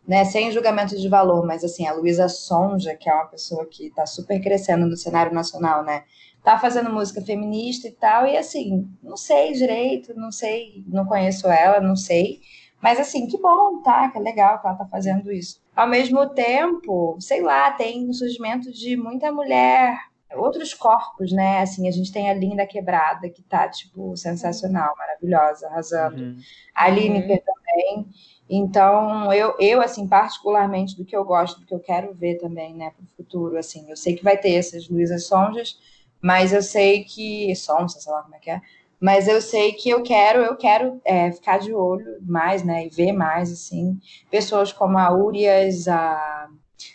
né, sem julgamento de valor, mas assim, a Luísa Sonja, que é uma pessoa que está super crescendo no cenário nacional, né, tá fazendo música feminista e tal, e assim, não sei direito, não sei, não conheço ela, não sei, mas assim, que bom, tá? Que é legal que ela tá fazendo isso. Ao mesmo tempo, sei lá, tem um surgimento de muita mulher, outros corpos, né? Assim, a gente tem a Linda Quebrada, que tá, tipo, sensacional, maravilhosa, arrasando. Uhum. A Lineker uhum. também. Então, eu, eu, assim, particularmente do que eu gosto, do que eu quero ver também, né, pro futuro, assim, eu sei que vai ter essas Luísa Sonjas, mas eu sei que. Sonja, sei lá como é que é. Mas eu sei que eu quero, eu quero é, ficar de olho mais, né? E ver mais, assim, pessoas como a Urias, a,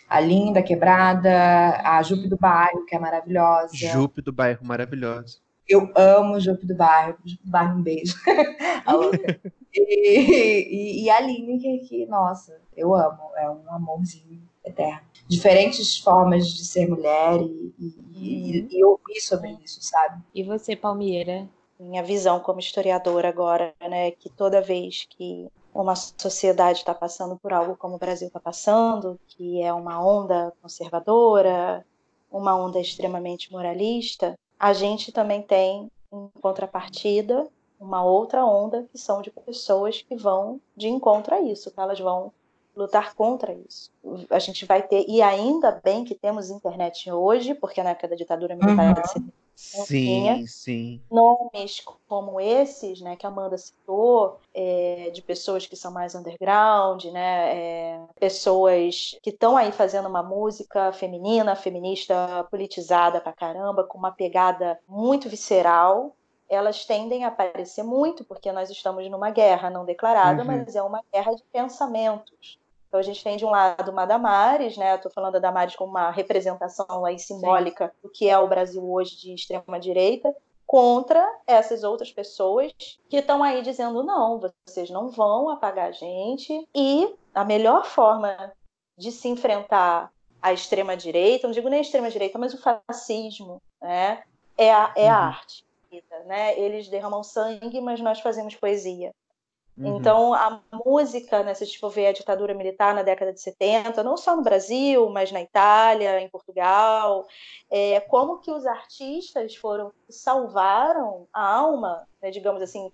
a Linda Quebrada, a Jupe do Bairro, que é maravilhosa. Jupe do Bairro, maravilhosa. Eu amo Jupe do Bairro. Jupe do Bairro, um beijo. (laughs) e, e, e, a Aline, que, nossa, eu amo. É um amorzinho eterno. Diferentes formas de ser mulher e, e, uhum. e ouvir sobre isso, sabe? E você, Palmeira? Minha visão como historiadora agora, né, que toda vez que uma sociedade está passando por algo como o Brasil está passando, que é uma onda conservadora, uma onda extremamente moralista, a gente também tem em contrapartida uma outra onda que são de pessoas que vão de encontro a isso, que elas vão lutar contra isso. A gente vai ter, e ainda bem que temos internet hoje, porque na época da ditadura militar uhum. Sim, sim. nomes como esses, né, que a Amanda citou, é, de pessoas que são mais underground, né, é, pessoas que estão aí fazendo uma música feminina, feminista, politizada pra caramba, com uma pegada muito visceral, elas tendem a aparecer muito, porque nós estamos numa guerra não declarada, uhum. mas é uma guerra de pensamentos. Então a gente tem de um lado uma Damares, né? Estou falando da Damares como uma representação aí simbólica Sim. do que é o Brasil hoje de extrema direita, contra essas outras pessoas que estão aí dizendo não, vocês não vão apagar a gente e a melhor forma de se enfrentar a extrema direita, não digo nem a extrema direita, mas o fascismo, né? É a, é a uhum. arte né? Eles derramam sangue, mas nós fazemos poesia. Uhum. Então, a música, né, se a gente for ver a ditadura militar na década de 70, não só no Brasil, mas na Itália, em Portugal, é, como que os artistas foram salvaram a alma, né, digamos assim,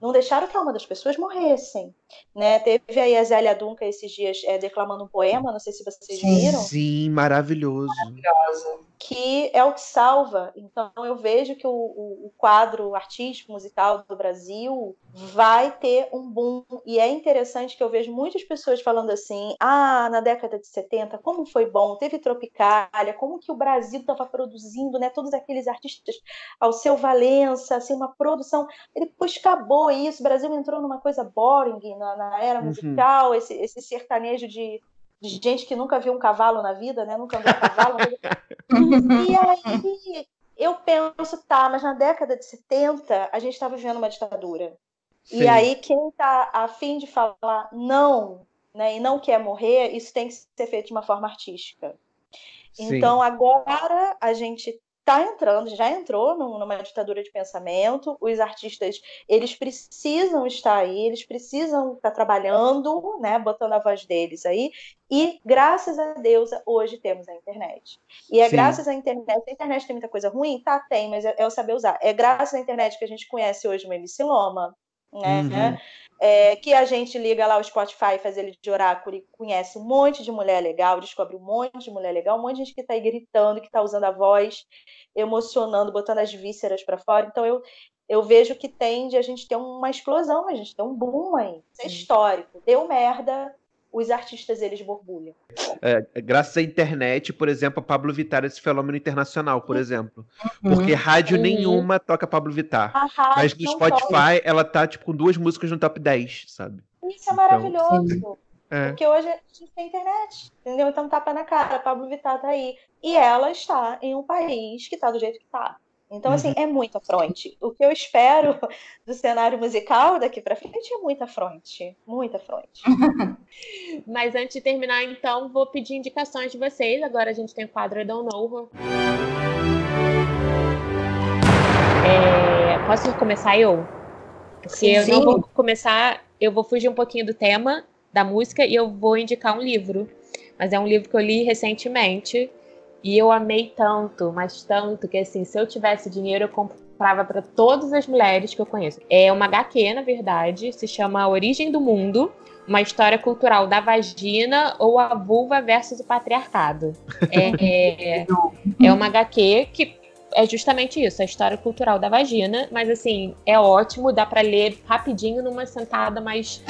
não deixaram que a alma das pessoas morressem. Né? Teve aí a Zélia Duncan esses dias é, declamando um poema, não sei se vocês sim, viram. Sim, maravilhoso. Maravilhosa. Que é o que salva. Então eu vejo que o, o, o quadro artístico, musical do Brasil vai ter um boom. E é interessante que eu vejo muitas pessoas falando assim: ah, na década de 70, como foi bom, teve Tropicália, como que o Brasil estava produzindo, né? Todos aqueles artistas ao seu Valença, assim, uma produção. Ele, depois acabou isso, o Brasil entrou numa coisa boring na, na era uhum. musical, uhum. esse, esse sertanejo de, de gente que nunca viu um cavalo na vida, né? Nunca andou cavalo. (laughs) e aí eu penso, tá, mas na década de 70 a gente estava vivendo uma ditadura. Sim. E aí quem está afim de falar não, né, e não quer morrer, isso tem que ser feito de uma forma artística. Sim. Então agora a gente está entrando, já entrou numa ditadura de pensamento. Os artistas, eles precisam estar aí, eles precisam estar trabalhando, né, botando a voz deles aí. E graças a Deus, hoje temos a internet. E é Sim. graças à internet. A internet tem muita coisa ruim? Tá, tem, mas é, é o saber usar. É graças à internet que a gente conhece hoje o MC Loma, né? Uhum é, que a gente liga lá o Spotify, faz ele de oráculo e conhece um monte de mulher legal, descobre um monte de mulher legal, um monte de gente que está aí gritando, que está usando a voz, emocionando, botando as vísceras para fora. Então eu, eu vejo que tende a gente ter uma explosão, a gente tem um boom aí. Isso é histórico. Deu merda, os artistas eles borbulham. É, graças à internet, por exemplo, a Pablo Vittar é esse fenômeno internacional, por exemplo. Uhum. Porque rádio uhum. nenhuma toca Pablo Vittar. Mas no Spotify toca. ela tá tipo com duas músicas no top 10, sabe? Isso é maravilhoso. Então, é. Porque hoje a gente tem internet, entendeu? Então tapa na cara, Pablo Vittar tá aí. E ela está em um país que tá do jeito que tá. Então, assim, uhum. é muita fronte. O que eu espero (laughs) do cenário musical daqui para frente é muita fronte. Muita fronte. (laughs) Mas antes de terminar, então, vou pedir indicações de vocês. Agora a gente tem o quadro Don't Know É, posso começar eu? Porque sim, eu não vou começar, eu vou fugir um pouquinho do tema da música e eu vou indicar um livro. Mas é um livro que eu li recentemente e eu amei tanto, mas tanto, que assim, se eu tivesse dinheiro, eu comprava para todas as mulheres que eu conheço. É uma HQ, na verdade, se chama Origem do Mundo, uma história cultural da vagina ou a vulva versus o patriarcado. É, (laughs) é, é uma HQ que é justamente isso, a história cultural da vagina, mas assim, é ótimo, dá para ler rapidinho numa sentada mais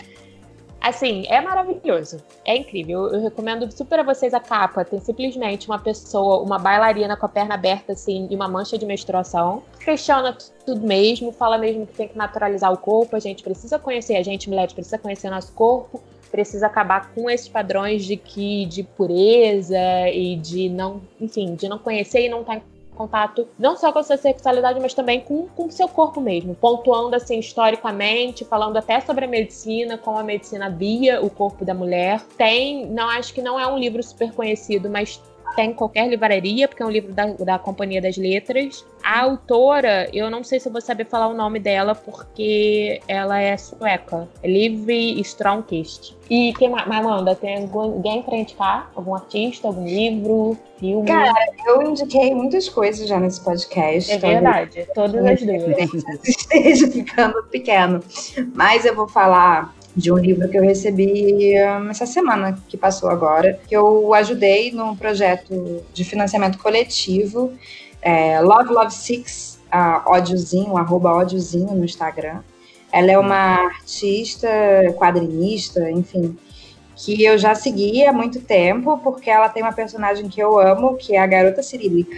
Assim, é maravilhoso. É incrível. Eu, recomendo super a vocês a capa. Tem simplesmente uma pessoa, uma bailarina com a perna aberta, assim, e uma mancha de menstruação. Questiona tudo mesmo, fala mesmo que tem que naturalizar o corpo. A gente precisa conhecer, a gente, mulheres, precisa conhecer nosso corpo. Precisa acabar com esses padrões de que de pureza e de não, enfim, de não conhecer e não estar tá contato não só com a sua sexualidade, mas também com o seu corpo mesmo, pontuando assim historicamente, falando até sobre a medicina, como a medicina via o corpo da mulher. Tem, não acho que não é um livro super conhecido, mas tem em qualquer livraria, porque é um livro da, da Companhia das Letras. A autora, eu não sei se eu vou saber falar o nome dela, porque ela é sueca. Liv Stromkist. E quem mais, Amanda, tem alguém pra indicar? Algum artista, algum livro, filme? Cara, eu indiquei muitas coisas já nesse podcast. É verdade, todas as duas. (laughs) Esteja ficando pequeno. Mas eu vou falar de um livro que eu recebi um, essa semana que passou agora, que eu ajudei num projeto de financiamento coletivo, é, Love Love Six, a ódiozinho, arroba ódiozinho no Instagram. Ela é uma artista, quadrinista, enfim, que eu já segui há muito tempo, porque ela tem uma personagem que eu amo, que é a Garota Cirílica,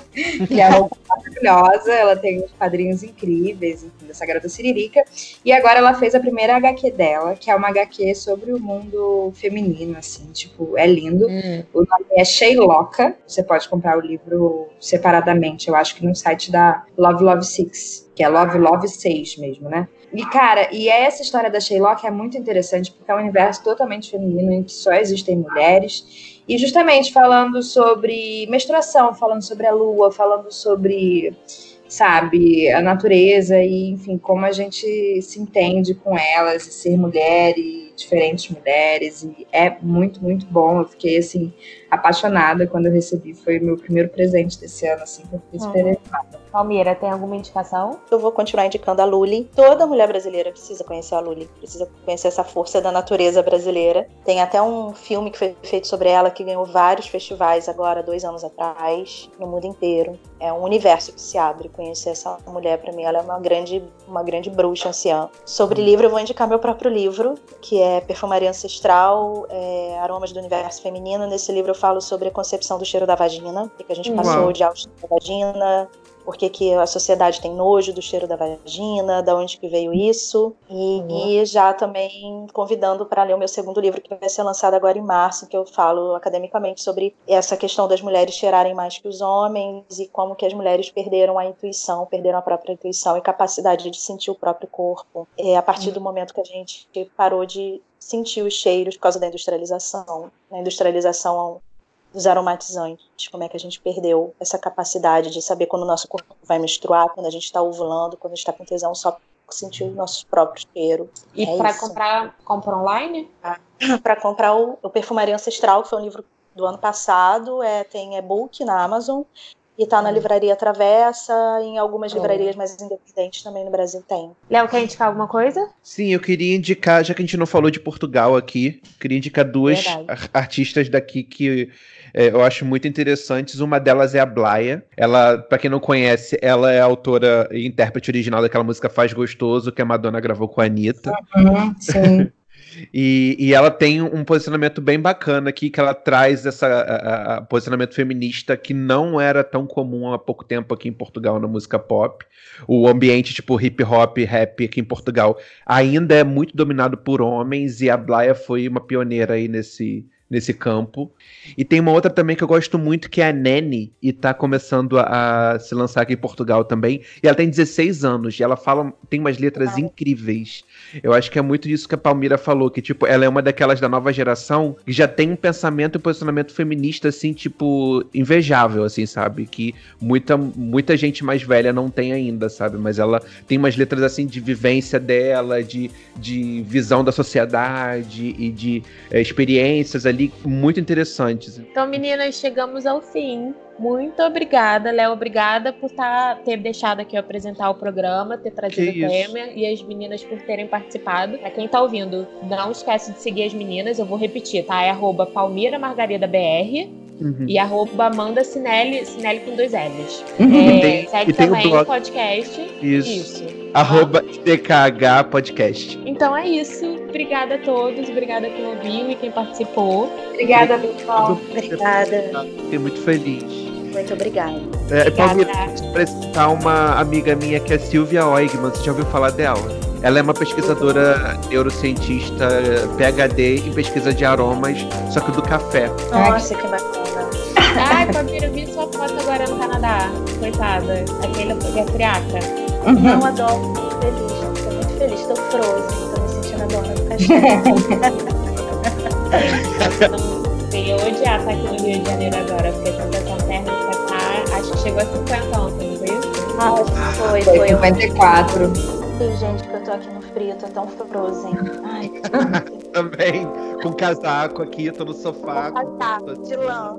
(laughs) que é maravilhosa, ela tem uns quadrinhos incríveis, enfim, dessa Garota Cirílica, e agora ela fez a primeira HQ dela, que é uma HQ sobre o mundo feminino, assim, tipo, é lindo. Hum. O nome é Sheiloca, você pode comprar o livro separadamente, eu acho que no site da Love Love Six, que é Love Love 6 mesmo, né? E, cara, e essa história da Sherlock é muito interessante, porque é um universo totalmente feminino em que só existem mulheres. E justamente falando sobre menstruação, falando sobre a lua, falando sobre, sabe, a natureza e, enfim, como a gente se entende com elas e ser mulher e diferentes mulheres. E é muito, muito bom. Eu fiquei, assim, apaixonada quando eu recebi. Foi meu primeiro presente desse ano, assim, que eu fiquei super uhum. Palmeira, tem alguma indicação? Eu vou continuar indicando a Luli. Toda mulher brasileira precisa conhecer a Luli, precisa conhecer essa força da natureza brasileira. Tem até um filme que foi feito sobre ela que ganhou vários festivais agora, dois anos atrás, no mundo inteiro. É um universo que se abre. Conhecer essa mulher, para mim, ela é uma grande, uma grande bruxa anciã. Sobre livro, eu vou indicar meu próprio livro, que é Perfumaria Ancestral, é, Aromas do Universo Feminino. Nesse livro eu falo sobre a concepção do cheiro da vagina, o que a gente passou de autoestima da vagina, por que, que a sociedade tem nojo do cheiro da vagina, da onde que veio isso. E, uhum. e já também convidando para ler o meu segundo livro, que vai ser lançado agora em março, que eu falo academicamente sobre essa questão das mulheres cheirarem mais que os homens e como que as mulheres perderam a intuição, perderam a própria intuição e capacidade de sentir o próprio corpo. É a partir uhum. do momento que a gente parou de sentir os cheiros por causa da industrialização. A industrialização dos aromatizantes, como é que a gente perdeu essa capacidade de saber quando o nosso corpo vai menstruar, quando a gente está ovulando, quando a gente está com tesão, só sentir o nosso próprio cheiro. E é para comprar, compra online? Para comprar o, o Perfumaria Ancestral, que foi um livro do ano passado, é, tem e-book na Amazon e tá na hum. livraria Travessa, em algumas livrarias mais independentes também no Brasil tem. Léo, quer indicar alguma coisa? Sim, eu queria indicar, já que a gente não falou de Portugal aqui, queria indicar duas artistas daqui que é, eu acho muito interessantes. Uma delas é a Blaia. Ela, para quem não conhece, ela é autora e intérprete original daquela música Faz Gostoso que a Madonna gravou com a Anitta. Uhum, sim. (laughs) E, e, ela tem um posicionamento bem bacana aqui, que ela traz esse posicionamento feminista que não era tão comum há pouco tempo aqui em Portugal na música pop. O ambiente tipo hip hop, rap aqui em Portugal ainda é muito dominado por homens e a Blaia foi uma pioneira aí nesse, nesse campo. E tem uma outra também que eu gosto muito, que é a Nene, e tá começando a, a, se lançar aqui em Portugal também. E ela tem 16 anos, e ela fala, tem umas letras incríveis. Eu acho que é muito disso que a Palmira falou, que, tipo, ela é uma daquelas da nova geração que já tem um pensamento e um posicionamento feminista, assim, tipo, invejável, assim, sabe? Que muita, muita gente mais velha não tem ainda, sabe? Mas ela tem umas letras, assim, de vivência dela, de, de visão da sociedade e de é, experiências ali muito interessantes. Então, meninas, chegamos ao fim. Muito obrigada, Léo. Obrigada por tá, ter deixado aqui apresentar o programa, ter trazido o tema e as meninas por terem participado. Pra quem tá ouvindo, não esquece de seguir as meninas. Eu vou repetir, tá? É arroba Palmira Margarida BR. Uhum. E arroba Amanda Sinelli, Sinelli com dois L's. Uhum. É, tem, segue também o podcast. Isso. isso arroba DKH Podcast. Então é isso. Obrigada a todos, obrigada quem ouviu e quem participou. Obrigada, pessoal. Obrigada. Fiquei muito feliz. Muito obrigada. É, Palmira, apresentar uma amiga minha que é Silvia Oigman. Você já ouviu falar dela? Ela é uma pesquisadora neurocientista, PhD em pesquisa de aromas, só que do café. Nossa, que bacana. Ai, Palmira, eu vi sua foto agora no Canadá. Coitada. Aquele é friaca. Uhum. Não adoro, tô feliz, tô muito feliz, tô frozen, tô me sentindo a dona do cachorro. (laughs) Eu ia odiar estar aqui no Rio de Janeiro agora, porque a sensação térmica tá. Acho que chegou a 50 ontem, não foi isso? Ah, acho que foi, foi. 54. Ai, gente, que eu tô aqui no frio, tô tão frozen. Ai, (laughs) Também, com casaco aqui, tô no sofá. Com casaco, de lã.